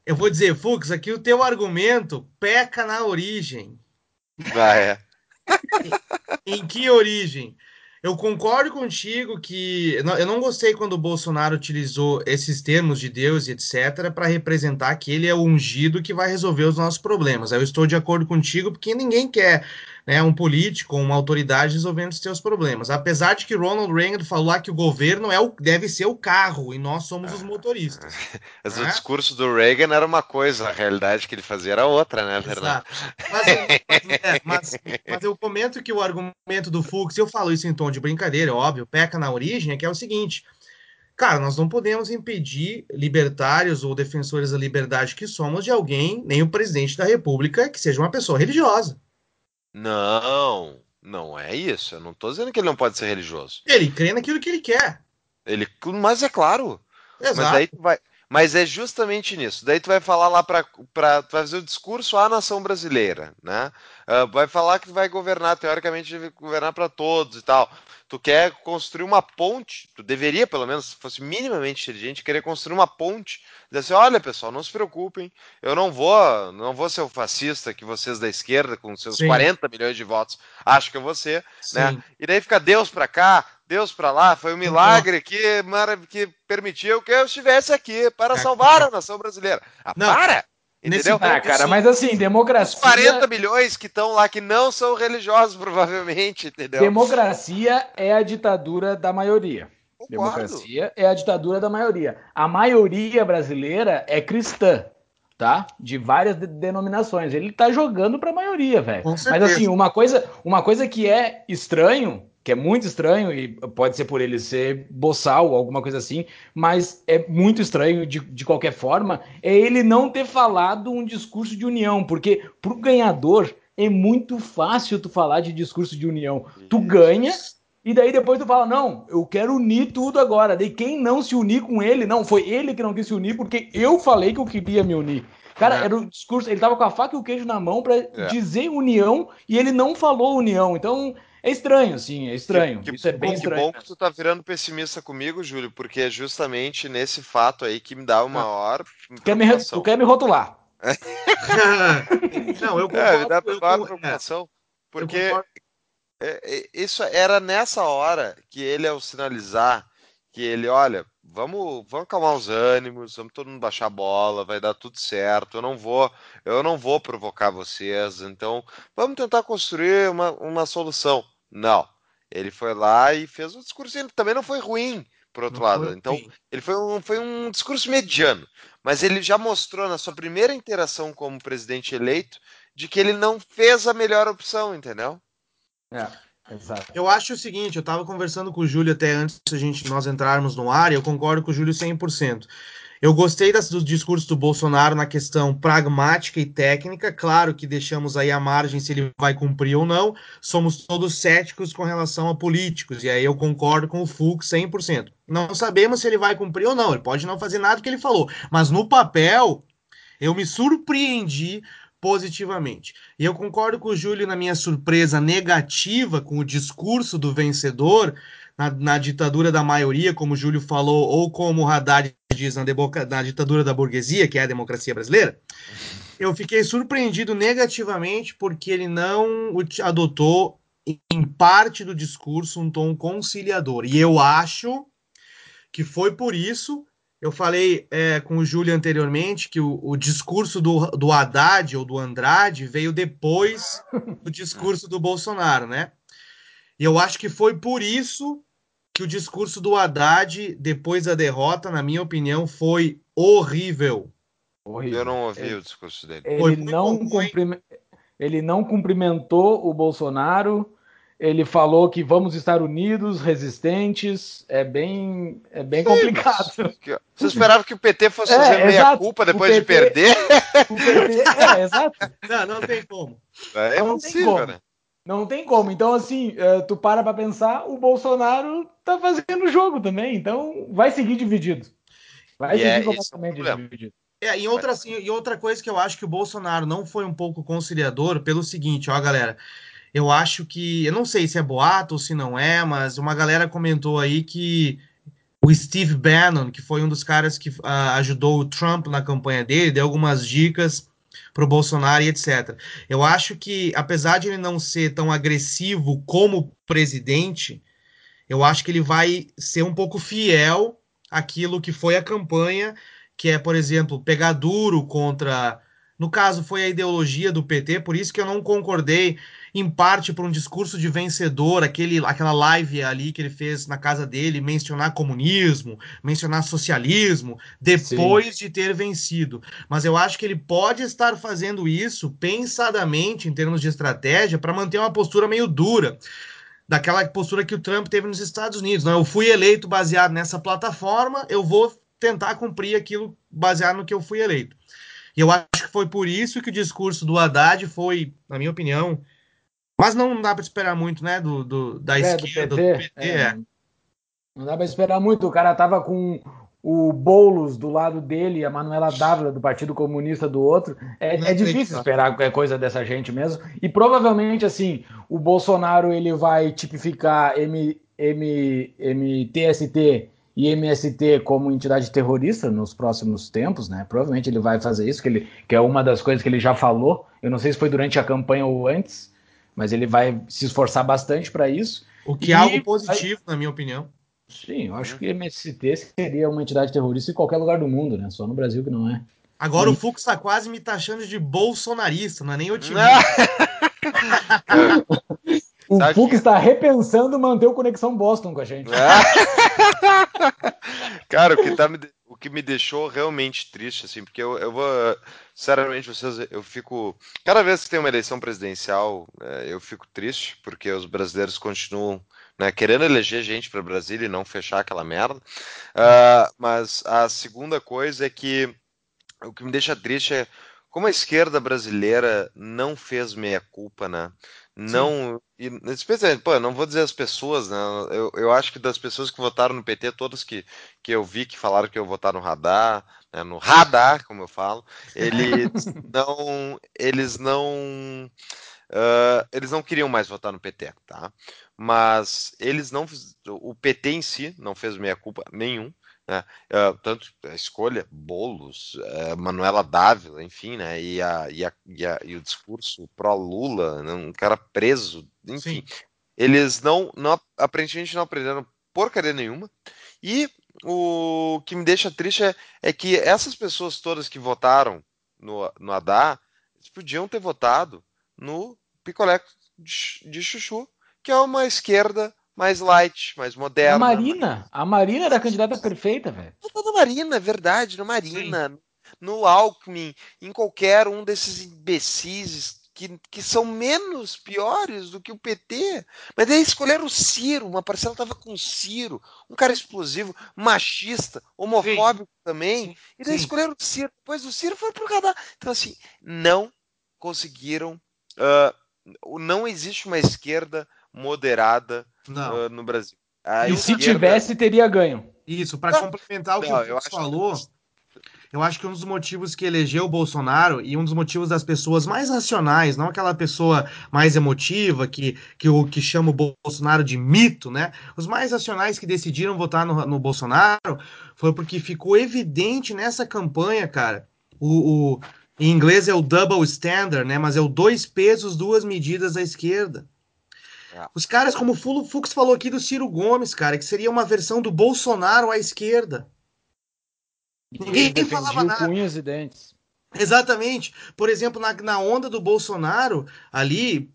Eu vou dizer, Fux, aqui o teu argumento peca na origem. Ah, é. em, em que origem? Eu concordo contigo que eu não gostei quando o Bolsonaro utilizou esses termos de Deus e etc para representar que ele é o ungido que vai resolver os nossos problemas. Eu estou de acordo contigo porque ninguém quer né, um político, uma autoridade resolvendo os seus problemas. Apesar de que Ronald Reagan falou lá que o governo é o, deve ser o carro e nós somos os motoristas. Mas né? o discurso do Reagan era uma coisa, a realidade que ele fazia era outra, né, Fernando? Mas, mas, é, mas, mas, eu comento que o argumento do Fux, eu falo isso em tom de brincadeira, óbvio, peca na origem, é que é o seguinte. Cara, nós não podemos impedir libertários ou defensores da liberdade que somos de alguém, nem o presidente da República, que seja uma pessoa religiosa. Não, não é isso. Eu não estou dizendo que ele não pode ser religioso. Ele crê naquilo que ele quer. Ele, mas é claro. Exato. Mas daí tu vai, mas é justamente nisso. Daí tu vai falar lá para fazer o discurso à nação brasileira, né? Uh, vai falar que vai governar, teoricamente, vai governar para todos e tal. Tu quer construir uma ponte, tu deveria, pelo menos, se fosse minimamente inteligente, querer construir uma ponte dizer assim, olha pessoal, não se preocupem, eu não vou, não vou ser o fascista que vocês da esquerda, com seus Sim. 40 milhões de votos, acham que eu vou ser, né? E daí fica Deus para cá, Deus para lá, foi um milagre que, que permitiu que eu estivesse aqui para é, salvar a nação brasileira. Ah, não. para! Entendeu? Ah, cara, mas assim, democracia. Os 40 milhões que estão lá que não são religiosos, provavelmente, entendeu? Democracia é a ditadura da maioria. Concordo. Democracia é a ditadura da maioria. A maioria brasileira é cristã. tá? De várias de denominações. Ele tá jogando para a maioria, velho. Mas assim, uma coisa, uma coisa que é estranho, que é muito estranho, e pode ser por ele ser boçal ou alguma coisa assim, mas é muito estranho de, de qualquer forma, é ele não ter falado um discurso de união, porque pro ganhador é muito fácil tu falar de discurso de união. Tu ganha e daí depois tu fala, não, eu quero unir tudo agora. Daí quem não se unir com ele, não, foi ele que não quis se unir, porque eu falei que eu queria me unir. Cara, é. era o discurso, ele tava com a faca e o queijo na mão para é. dizer união e ele não falou união. Então, é estranho, assim, é estranho. Que, Isso é bem que estranho. bom que tu tá virando pessimista comigo, Júlio, porque é justamente nesse fato aí que me dá uma hora. Tu quer me, tu quer me rotular. não, eu concordo. É, me dá eu, eu, preocupação. É, porque é, é, isso era nessa hora que ele, ao sinalizar que ele, olha, vamos, vamos acalmar os ânimos, vamos todo mundo baixar a bola, vai dar tudo certo. Eu não vou, eu não vou provocar vocês. Então, vamos tentar construir uma, uma solução. Não. Ele foi lá e fez um discurso. Ele também não foi ruim, por outro não lado. Então, ele foi um, foi um discurso mediano. Mas ele já mostrou na sua primeira interação como presidente eleito de que ele não fez a melhor opção, entendeu? É, exato. Eu acho o seguinte, eu estava conversando com o Júlio até antes a gente nós entrarmos no ar, e eu concordo com o Júlio 100%. Eu gostei das, do discurso do Bolsonaro na questão pragmática e técnica. Claro que deixamos aí a margem se ele vai cumprir ou não. Somos todos céticos com relação a políticos. E aí eu concordo com o Fux 100%. Não sabemos se ele vai cumprir ou não. Ele pode não fazer nada que ele falou. Mas no papel, eu me surpreendi positivamente. E eu concordo com o Júlio na minha surpresa negativa com o discurso do vencedor na, na ditadura da maioria, como o Júlio falou, ou como o Haddad diz na, na ditadura da burguesia, que é a democracia brasileira. Eu fiquei surpreendido negativamente porque ele não adotou em parte do discurso um tom conciliador. E eu acho que foi por isso eu falei é, com o Júlio anteriormente que o, o, discurso do, do Haddad ou do Andrade veio depois do discurso do Bolsonaro, né? E eu acho que foi por isso que o discurso do Haddad, depois da derrota, na minha opinião, foi horrível. horrível. Eu não ouvi ele, o discurso dele. Ele não, ele não cumprimentou o Bolsonaro ele falou que vamos estar unidos, resistentes. É bem, é bem Sim, complicado. Você esperava que o PT fosse é, fazer meia culpa depois PT, de perder? PT, é, exato. Não, não tem como. É não tem como. Né? Não tem como. Então, assim, eh, tu para pra pensar, o Bolsonaro tá fazendo o jogo também. Então, vai seguir dividido. Vai e seguir é, completamente é dividido. É, e outra, assim, e outra coisa que eu acho que o Bolsonaro não foi um pouco conciliador pelo seguinte, ó, galera. Eu acho que. Eu não sei se é boato ou se não é, mas uma galera comentou aí que o Steve Bannon, que foi um dos caras que uh, ajudou o Trump na campanha dele, deu algumas dicas para o Bolsonaro e etc. Eu acho que, apesar de ele não ser tão agressivo como presidente, eu acho que ele vai ser um pouco fiel àquilo que foi a campanha, que é, por exemplo, pegar duro contra. No caso, foi a ideologia do PT, por isso que eu não concordei em parte por um discurso de vencedor, aquele, aquela live ali que ele fez na casa dele, mencionar comunismo, mencionar socialismo, depois Sim. de ter vencido. Mas eu acho que ele pode estar fazendo isso pensadamente, em termos de estratégia, para manter uma postura meio dura daquela postura que o Trump teve nos Estados Unidos. Não, eu fui eleito baseado nessa plataforma, eu vou tentar cumprir aquilo baseado no que eu fui eleito. E eu acho que foi por isso que o discurso do Haddad foi, na minha opinião, mas não dá para esperar muito, né? Do, do da é, esquerda, do PT. Do PT é. é. Não dá para esperar muito. O cara tava com o Boulos do lado dele, a Manuela Dávila do Partido Comunista do outro. É, é difícil esperar qualquer coisa dessa gente mesmo. E provavelmente, assim, o Bolsonaro ele vai tipificar M, M, MTST e MST como entidade terrorista nos próximos tempos, né? Provavelmente ele vai fazer isso, que, ele, que é uma das coisas que ele já falou. Eu não sei se foi durante a campanha ou antes mas ele vai se esforçar bastante para isso. O que é algo positivo, na minha opinião. Sim, eu acho que o MST seria uma entidade terrorista em qualquer lugar do mundo, né? Só no Brasil que não é. Agora e... o Fux tá quase me taxando de bolsonarista, não é nem otimista. o Sabe Fux está que... repensando manter o Conexão Boston com a gente. Cara, o que tá me que me deixou realmente triste, assim, porque eu, eu vou, sinceramente, vocês, eu fico, cada vez que tem uma eleição presidencial, é, eu fico triste, porque os brasileiros continuam né, querendo eleger gente para Brasília e não fechar aquela merda. Uh, mas a segunda coisa é que o que me deixa triste é como a esquerda brasileira não fez meia culpa, né? Não, e, especialmente, pô, não vou dizer as pessoas, né? Eu, eu acho que das pessoas que votaram no PT, todas que, que eu vi que falaram que eu votar no radar, né, no radar, como eu falo, eles não, eles não, uh, eles não queriam mais votar no PT, tá? Mas eles não, o PT em si não fez meia culpa nenhum. Né? Uh, tanto a escolha, Bolos, uh, Manuela Dávila, enfim, né? e, a, e, a, e, a, e o discurso pró-Lula, né? um cara preso, enfim. Sim. Eles não, não, aparentemente não aprenderam porcaria nenhuma. E o que me deixa triste é, é que essas pessoas todas que votaram no, no Haddad, podiam ter votado no Picolé de, de Chuchu, que é uma esquerda mais light, mais moderna. A Marina, a Marina era a candidata perfeita, velho. Na Marina, é verdade, na Marina, Sim. no Alckmin, em qualquer um desses imbecis que, que são menos piores do que o PT. Mas daí escolheram o Ciro, uma parcela estava com o Ciro, um cara explosivo, machista, homofóbico Sim. também. Sim. E daí Sim. escolheram o Ciro. Depois o Ciro foi pro radar. Então, assim, não conseguiram. Uh, não existe uma esquerda moderada uh, no Brasil. A e se tivesse, teria ganho. Isso, para complementar o que não, o falou, eu acho que um dos motivos que elegeu o Bolsonaro e um dos motivos das pessoas mais racionais, não aquela pessoa mais emotiva que, que, o, que chama o Bolsonaro de mito, né? Os mais racionais que decidiram votar no, no Bolsonaro foi porque ficou evidente nessa campanha, cara, o, o em inglês é o double standard, né? Mas é o dois pesos, duas medidas à esquerda. É. Os caras, como o Fux falou aqui do Ciro Gomes, cara, que seria uma versão do Bolsonaro à esquerda. Ninguém falava nada. Cunhas e dentes. Exatamente. Por exemplo, na, na onda do Bolsonaro, ali,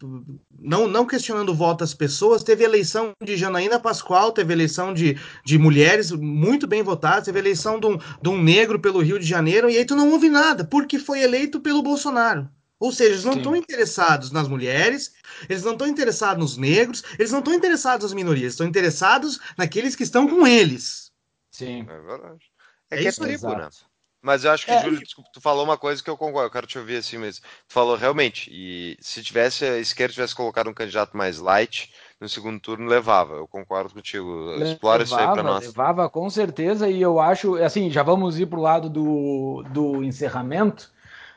não, não questionando o voto das pessoas, teve eleição de Janaína Pascoal, teve eleição de, de mulheres muito bem votadas, teve eleição de um, de um negro pelo Rio de Janeiro, e aí tu não ouve nada, porque foi eleito pelo Bolsonaro. Ou seja, eles não estão interessados nas mulheres, eles não estão interessados nos negros, eles não estão interessados nas minorias, estão interessados naqueles que estão com eles. Sim. É verdade. É, é que é isso é tribo, né? Mas eu acho que, é, Júlio, desculpa, tu falou uma coisa que eu concordo, eu quero te ouvir assim mesmo. Tu falou realmente, e se tivesse a esquerda tivesse colocado um candidato mais light, no segundo turno levava. Eu concordo contigo. Explora levava, isso aí para nós. Levava com certeza, e eu acho, assim, já vamos ir para o lado do, do encerramento.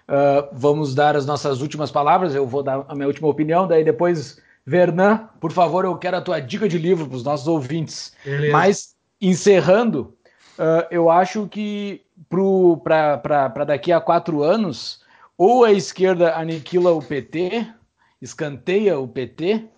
Uh, vamos dar as nossas últimas palavras. Eu vou dar a minha última opinião, daí depois, Vernan, por favor, eu quero a tua dica de livro para os nossos ouvintes. Beleza. Mas, encerrando, uh, eu acho que para daqui a quatro anos, ou a esquerda aniquila o PT, escanteia o PT,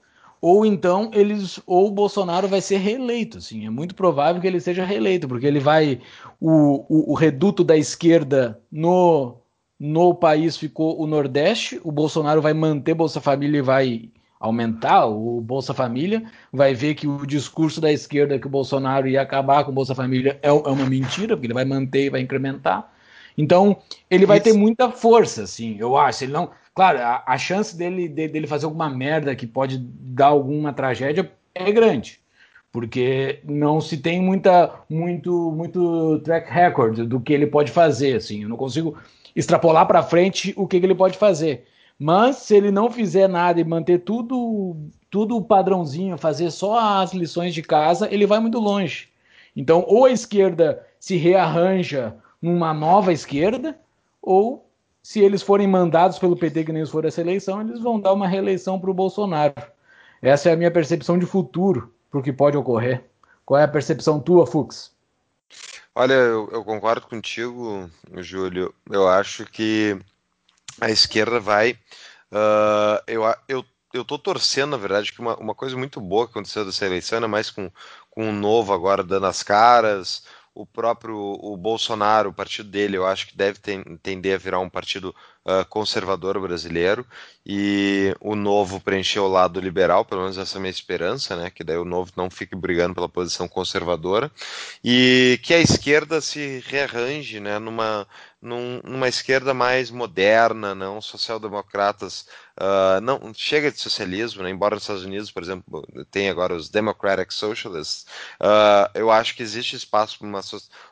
ou então eles ou o Bolsonaro vai ser reeleito, assim, é muito provável que ele seja reeleito, porque ele vai o, o, o reduto da esquerda no no país ficou o Nordeste, o Bolsonaro vai manter Bolsa Família e vai aumentar o Bolsa Família, vai ver que o discurso da esquerda que o Bolsonaro ia acabar com o Bolsa Família é, é uma mentira, porque ele vai manter e vai incrementar. Então, ele vai ter muita força, assim, eu acho. Ele não, claro, a, a chance dele, de, dele fazer alguma merda que pode dar alguma tragédia é grande, porque não se tem muita, muito, muito track record do que ele pode fazer, assim. Eu não consigo extrapolar para frente o que, que ele pode fazer. Mas se ele não fizer nada e manter tudo tudo padrãozinho, fazer só as lições de casa, ele vai muito longe. Então, ou a esquerda se rearranja numa nova esquerda, ou se eles forem mandados pelo PT, que nem eles foram essa eleição, eles vão dar uma reeleição para o Bolsonaro. Essa é a minha percepção de futuro para o que pode ocorrer. Qual é a percepção tua, Fux? Olha, eu, eu, concordo contigo, Júlio. Eu acho que a esquerda vai. Uh, eu, eu, eu tô torcendo, na verdade, que uma, uma coisa muito boa que aconteceu dessa eleição, ainda mais com, com o novo agora dando as caras, o próprio o Bolsonaro, o partido dele, eu acho que deve tender a virar um partido uh, conservador brasileiro e o novo preencher o lado liberal, pelo menos essa é a minha esperança, né? Que daí o novo não fique brigando pela posição conservadora e que a esquerda se rearranje, né? Numa num, numa esquerda mais moderna, não social-democratas, uh, não chega de socialismo, né? embora nos Estados Unidos, por exemplo, tem agora os Democratic Socialists, uh, eu acho que existe espaço para uma,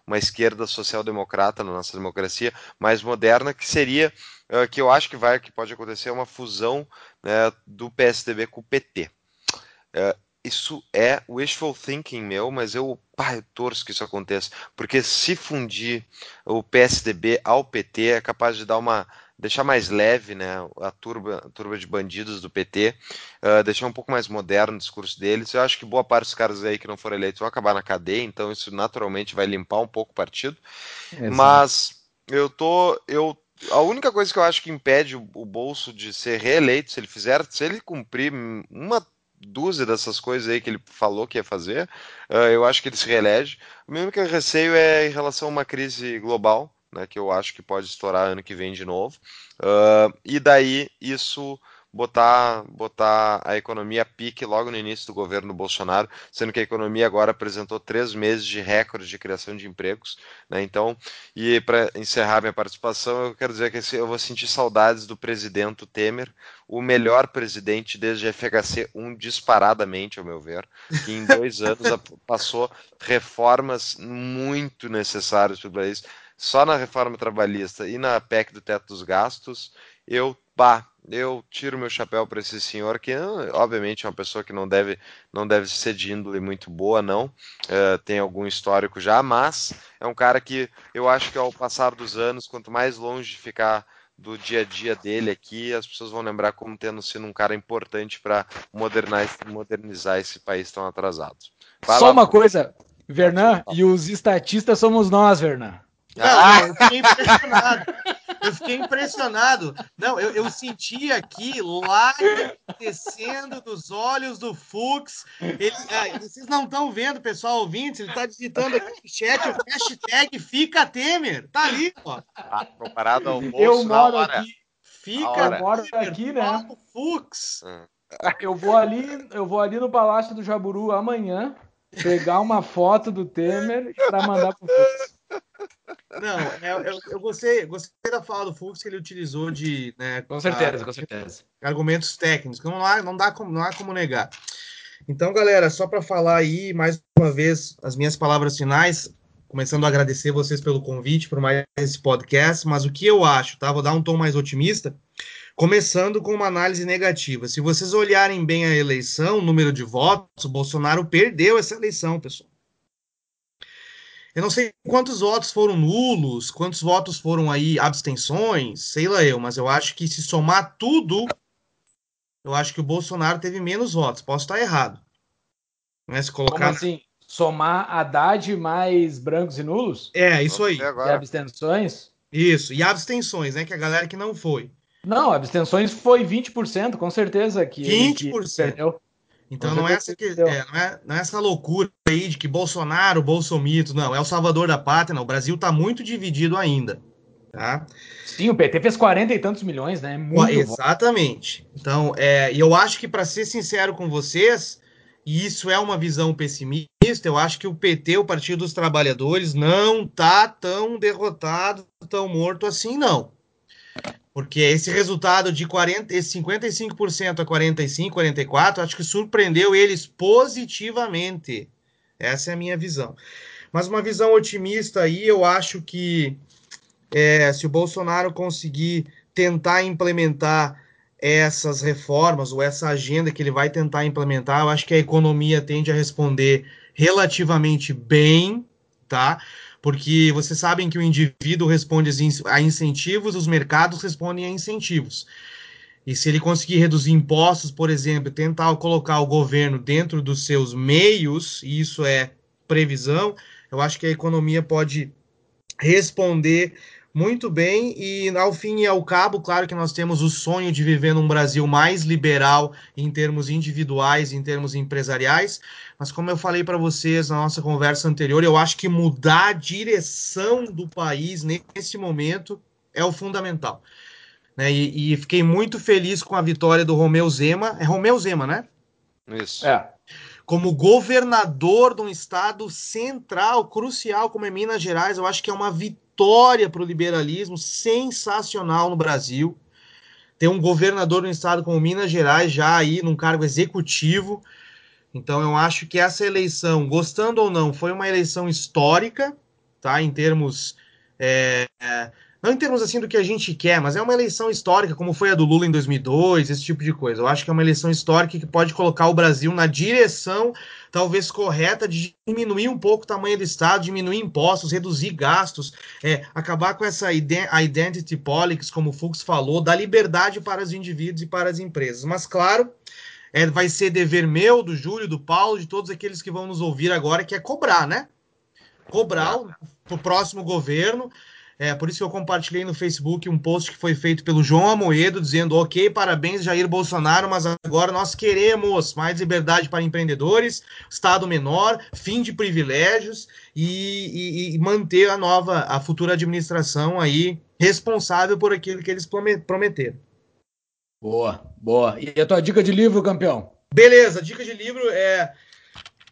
uma esquerda social-democrata na nossa democracia mais moderna, que seria uh, que eu acho que vai, que pode acontecer, uma fusão né, do PSDB com o PT isso é wishful thinking meu, mas eu, pá, eu torço que isso aconteça, porque se fundir o PSDB ao PT é capaz de dar uma deixar mais leve, né, a turba, a turba de bandidos do PT, uh, deixar um pouco mais moderno o discurso deles. Eu acho que boa parte dos caras aí que não foram eleitos vão acabar na cadeia, então isso naturalmente vai limpar um pouco o partido. Exato. Mas eu tô, eu a única coisa que eu acho que impede o, o bolso de ser reeleito, se ele fizer, se ele cumprir uma dúzia dessas coisas aí que ele falou que ia fazer, uh, eu acho que ele se reelege. O meu único receio é em relação a uma crise global, né, que eu acho que pode estourar ano que vem de novo. Uh, e daí isso botar, botar a economia a pique logo no início do governo Bolsonaro, sendo que a economia agora apresentou três meses de recorde de criação de empregos. Né? Então, e para encerrar minha participação, eu quero dizer que eu vou sentir saudades do presidente Temer, o melhor presidente desde a FHC 1 disparadamente, ao meu ver, que em dois anos passou reformas muito necessárias para o país. Só na reforma trabalhista e na PEC do teto dos gastos, eu, bah, eu tiro meu chapéu para esse senhor que obviamente é uma pessoa que não deve não deve ser de índole muito boa não uh, tem algum histórico já mas é um cara que eu acho que ao passar dos anos quanto mais longe ficar do dia a dia dele aqui as pessoas vão lembrar como tendo sido um cara importante para modernizar, modernizar esse país tão atrasado Vai só lá, uma coisa Vernan e os estatistas somos nós Vernan ah! não, eu fiquei impressionado. Eu fiquei impressionado. Não, eu, eu senti aqui lá descendo dos olhos do Fux. Ele, ah, vocês não estão vendo, pessoal ouvinte, ele está digitando aqui no chat o hashtag Fica Temer. Tá ali, ó. Ah, comparado ao bolso eu moro aqui. Fica, eu moro aqui, né? Fux. Hum. Eu vou ali, eu vou ali no Palácio do Jaburu amanhã pegar uma foto do Temer para mandar pro Fux. Não, é, eu, eu, gostei, gostei da fala do Fux que ele utilizou de. Né, com certeza, a, com certeza. Argumentos técnicos, não, há, não, dá como, não há como negar. Então, galera, só para falar aí, mais uma vez, as minhas palavras finais, começando a agradecer vocês pelo convite, por mais esse podcast, mas o que eu acho, tá? Vou dar um tom mais otimista, começando com uma análise negativa. Se vocês olharem bem a eleição, o número de votos, o Bolsonaro perdeu essa eleição, pessoal. Eu não sei quantos votos foram nulos, quantos votos foram aí abstenções, sei lá eu, mas eu acho que se somar tudo, eu acho que o Bolsonaro teve menos votos. Posso estar errado. Né? Se colocar. Como assim? Somar Haddad mais brancos e nulos? É, isso aí. E abstenções? Isso, e abstenções, né? Que a galera que não foi. Não, abstenções foi 20%, com certeza que 20%. Ele, que perdeu. Então não é, essa que, é, não, é, não é essa loucura aí de que Bolsonaro, Bolsomito, não, é o salvador da pátria, não. O Brasil está muito dividido ainda. Tá? Sim, o PT fez 40 e tantos milhões, né? Muito Exatamente. Bom. Então, é, eu acho que, para ser sincero com vocês, e isso é uma visão pessimista, eu acho que o PT, o Partido dos Trabalhadores, não tá tão derrotado, tão morto assim, não. Porque esse resultado de 40, esse 55% a 45, 44, acho que surpreendeu eles positivamente. Essa é a minha visão. Mas uma visão otimista aí, eu acho que é, se o Bolsonaro conseguir tentar implementar essas reformas ou essa agenda que ele vai tentar implementar, eu acho que a economia tende a responder relativamente bem, tá? Porque vocês sabem que o indivíduo responde a incentivos, os mercados respondem a incentivos. E se ele conseguir reduzir impostos, por exemplo, tentar colocar o governo dentro dos seus meios, e isso é previsão, eu acho que a economia pode responder muito bem. E ao fim e ao cabo, claro que nós temos o sonho de viver num Brasil mais liberal em termos individuais, em termos empresariais. Mas como eu falei para vocês na nossa conversa anterior, eu acho que mudar a direção do país nesse momento é o fundamental. Né? E, e, fiquei muito feliz com a vitória do Romeu Zema. É Romeu Zema, né? Isso. É. Como governador de um estado central, crucial, como é Minas Gerais, eu acho que é uma vitória para o liberalismo sensacional no Brasil. Ter um governador um estado como Minas Gerais já aí num cargo executivo. Então eu acho que essa eleição, gostando ou não, foi uma eleição histórica, tá? Em termos é, não em termos assim do que a gente quer, mas é uma eleição histórica, como foi a do Lula em 2002, esse tipo de coisa. Eu acho que é uma eleição histórica que pode colocar o Brasil na direção talvez correta de diminuir um pouco o tamanho do Estado, diminuir impostos, reduzir gastos, é, acabar com essa identity politics, como o Fux falou, dar liberdade para os indivíduos e para as empresas. Mas, claro, é, vai ser dever meu, do Júlio, do Paulo, de todos aqueles que vão nos ouvir agora, que é cobrar, né? Cobrar para o próximo governo é, por isso que eu compartilhei no Facebook um post que foi feito pelo João Amoedo, dizendo: ok, parabéns, Jair Bolsonaro, mas agora nós queremos mais liberdade para empreendedores, Estado menor, fim de privilégios e, e, e manter a nova, a futura administração aí responsável por aquilo que eles prometeram. Boa, boa. E a tua dica de livro, campeão? Beleza, dica de livro é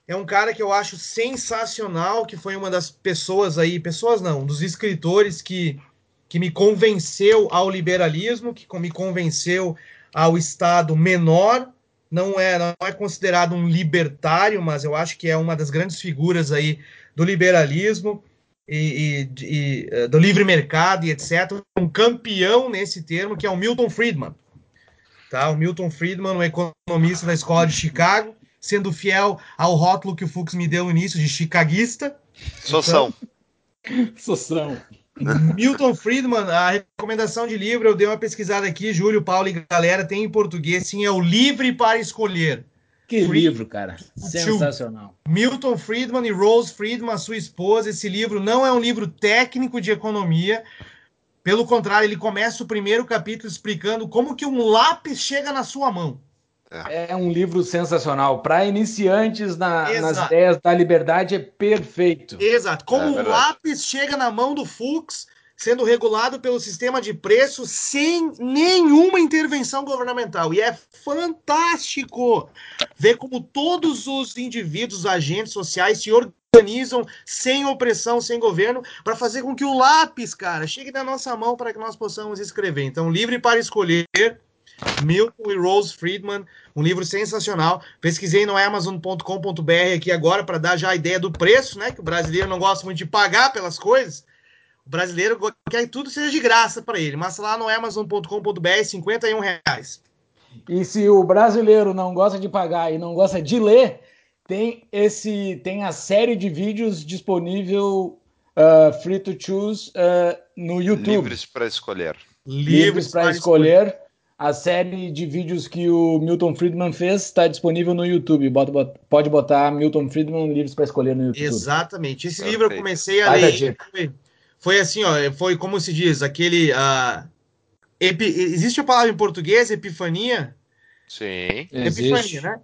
é um cara que eu acho sensacional, que foi uma das pessoas aí, pessoas não, dos escritores que, que me convenceu ao liberalismo, que me convenceu ao Estado menor. Não é, não é considerado um libertário, mas eu acho que é uma das grandes figuras aí do liberalismo e, e, e eh, do livre mercado e etc. Um campeão nesse termo, que é o Milton Friedman. Tá? O Milton Friedman, um economista da escola de Chicago, sendo fiel ao rótulo que o Fux me deu no início de chicaguista. Soção. Então, Soção. Milton Friedman, a recomendação de livro, eu dei uma pesquisada aqui, Júlio, Paulo e galera, tem em português, sim, é o Livre para Escolher. Que livro, cara. Sensacional. Milton Friedman e Rose Friedman, sua esposa. Esse livro não é um livro técnico de economia. Pelo contrário, ele começa o primeiro capítulo explicando como que um lápis chega na sua mão. É. é um livro sensacional. Para iniciantes na, nas ideias da liberdade, é perfeito. Exato. Como é o lápis chega na mão do Fux, sendo regulado pelo sistema de preços sem nenhuma intervenção governamental. E é fantástico ver como todos os indivíduos, agentes sociais se organizam sem opressão, sem governo, para fazer com que o lápis, cara, chegue na nossa mão para que nós possamos escrever. Então, livre para escolher Milton e Rose Friedman, um livro sensacional. Pesquisei no Amazon.com.br aqui agora para dar já a ideia do preço, né? Que o brasileiro não gosta muito de pagar pelas coisas. O brasileiro quer que tudo seja de graça para ele, mas lá no Amazon.com.br, 51 reais. E se o brasileiro não gosta de pagar e não gosta de ler, tem esse tem a série de vídeos disponível uh, free to choose uh, no YouTube. Livres para escolher. Livres para escolher. escolher a série de vídeos que o Milton Friedman fez está disponível no YouTube. Bota, bota, pode botar Milton Friedman livros para escolher no YouTube. Exatamente. Esse Perfeito. livro eu comecei a ler. Foi, foi, assim, ó, foi como se diz, aquele. Uh, epi, existe a palavra em português, epifania? Sim. Epifania, Existe. né?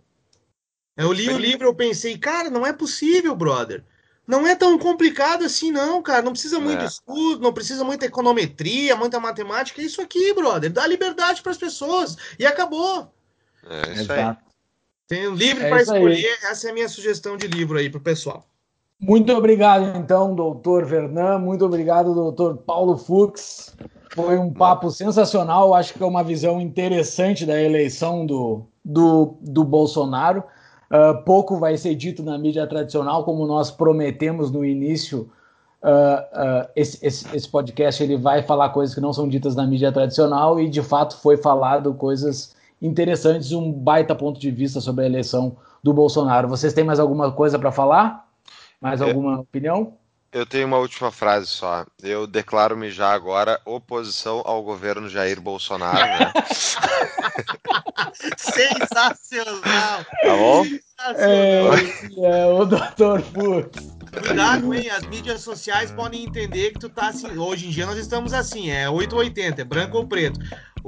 Eu li o livro eu pensei, cara, não é possível, brother. Não é tão complicado assim, não, cara. Não precisa muito é. estudo, não precisa muita econometria, muita matemática. É isso aqui, brother. Dá liberdade para as pessoas. E acabou. É isso aí. Tem um livro é para escolher. Aí. Essa é a minha sugestão de livro aí para o pessoal. Muito obrigado, então, doutor Vernan. Muito obrigado, doutor Paulo Fux. Foi um papo sensacional. Acho que é uma visão interessante da eleição do, do, do Bolsonaro. Uh, pouco vai ser dito na mídia tradicional, como nós prometemos no início. Uh, uh, esse, esse, esse, podcast ele vai falar coisas que não são ditas na mídia tradicional e de fato foi falado coisas interessantes, um baita ponto de vista sobre a eleição do Bolsonaro. Vocês têm mais alguma coisa para falar? Mais alguma eu, opinião? Eu tenho uma última frase só. Eu declaro-me já agora oposição ao governo Jair Bolsonaro. Né? Sensacional! Tá bom? Sensacional! É, é o Dr. Fux. Cuidado, hein? As mídias sociais podem entender que tu tá assim. Hoje em dia nós estamos assim, é 880, é branco ou preto.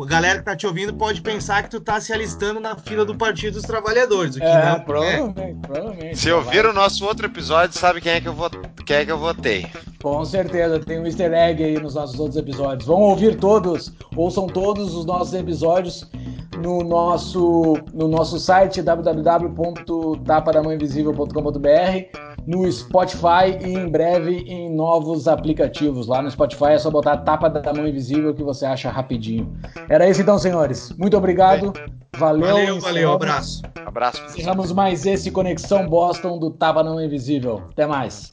A galera que tá te ouvindo pode pensar que tu tá se alistando na fila do Partido dos Trabalhadores. O que É, não provavelmente, é. provavelmente. Se ouvir o nosso outro episódio, sabe quem é que eu, vot... quem é que eu votei. Com certeza, tem um easter egg aí nos nossos outros episódios. Vão ouvir todos, ouçam todos os nossos episódios no nosso, no nosso site www.tapadamãoinvisível.com.br, no Spotify e em breve em novos aplicativos. Lá no Spotify é só botar Tapa da Mão Invisível que você acha rapidinho. Era isso então, senhores. Muito obrigado. Valeu, Valeu, valeu, abraço. Abraço. Encerramos mais esse Conexão Boston do Tapa Não Invisível. Até mais.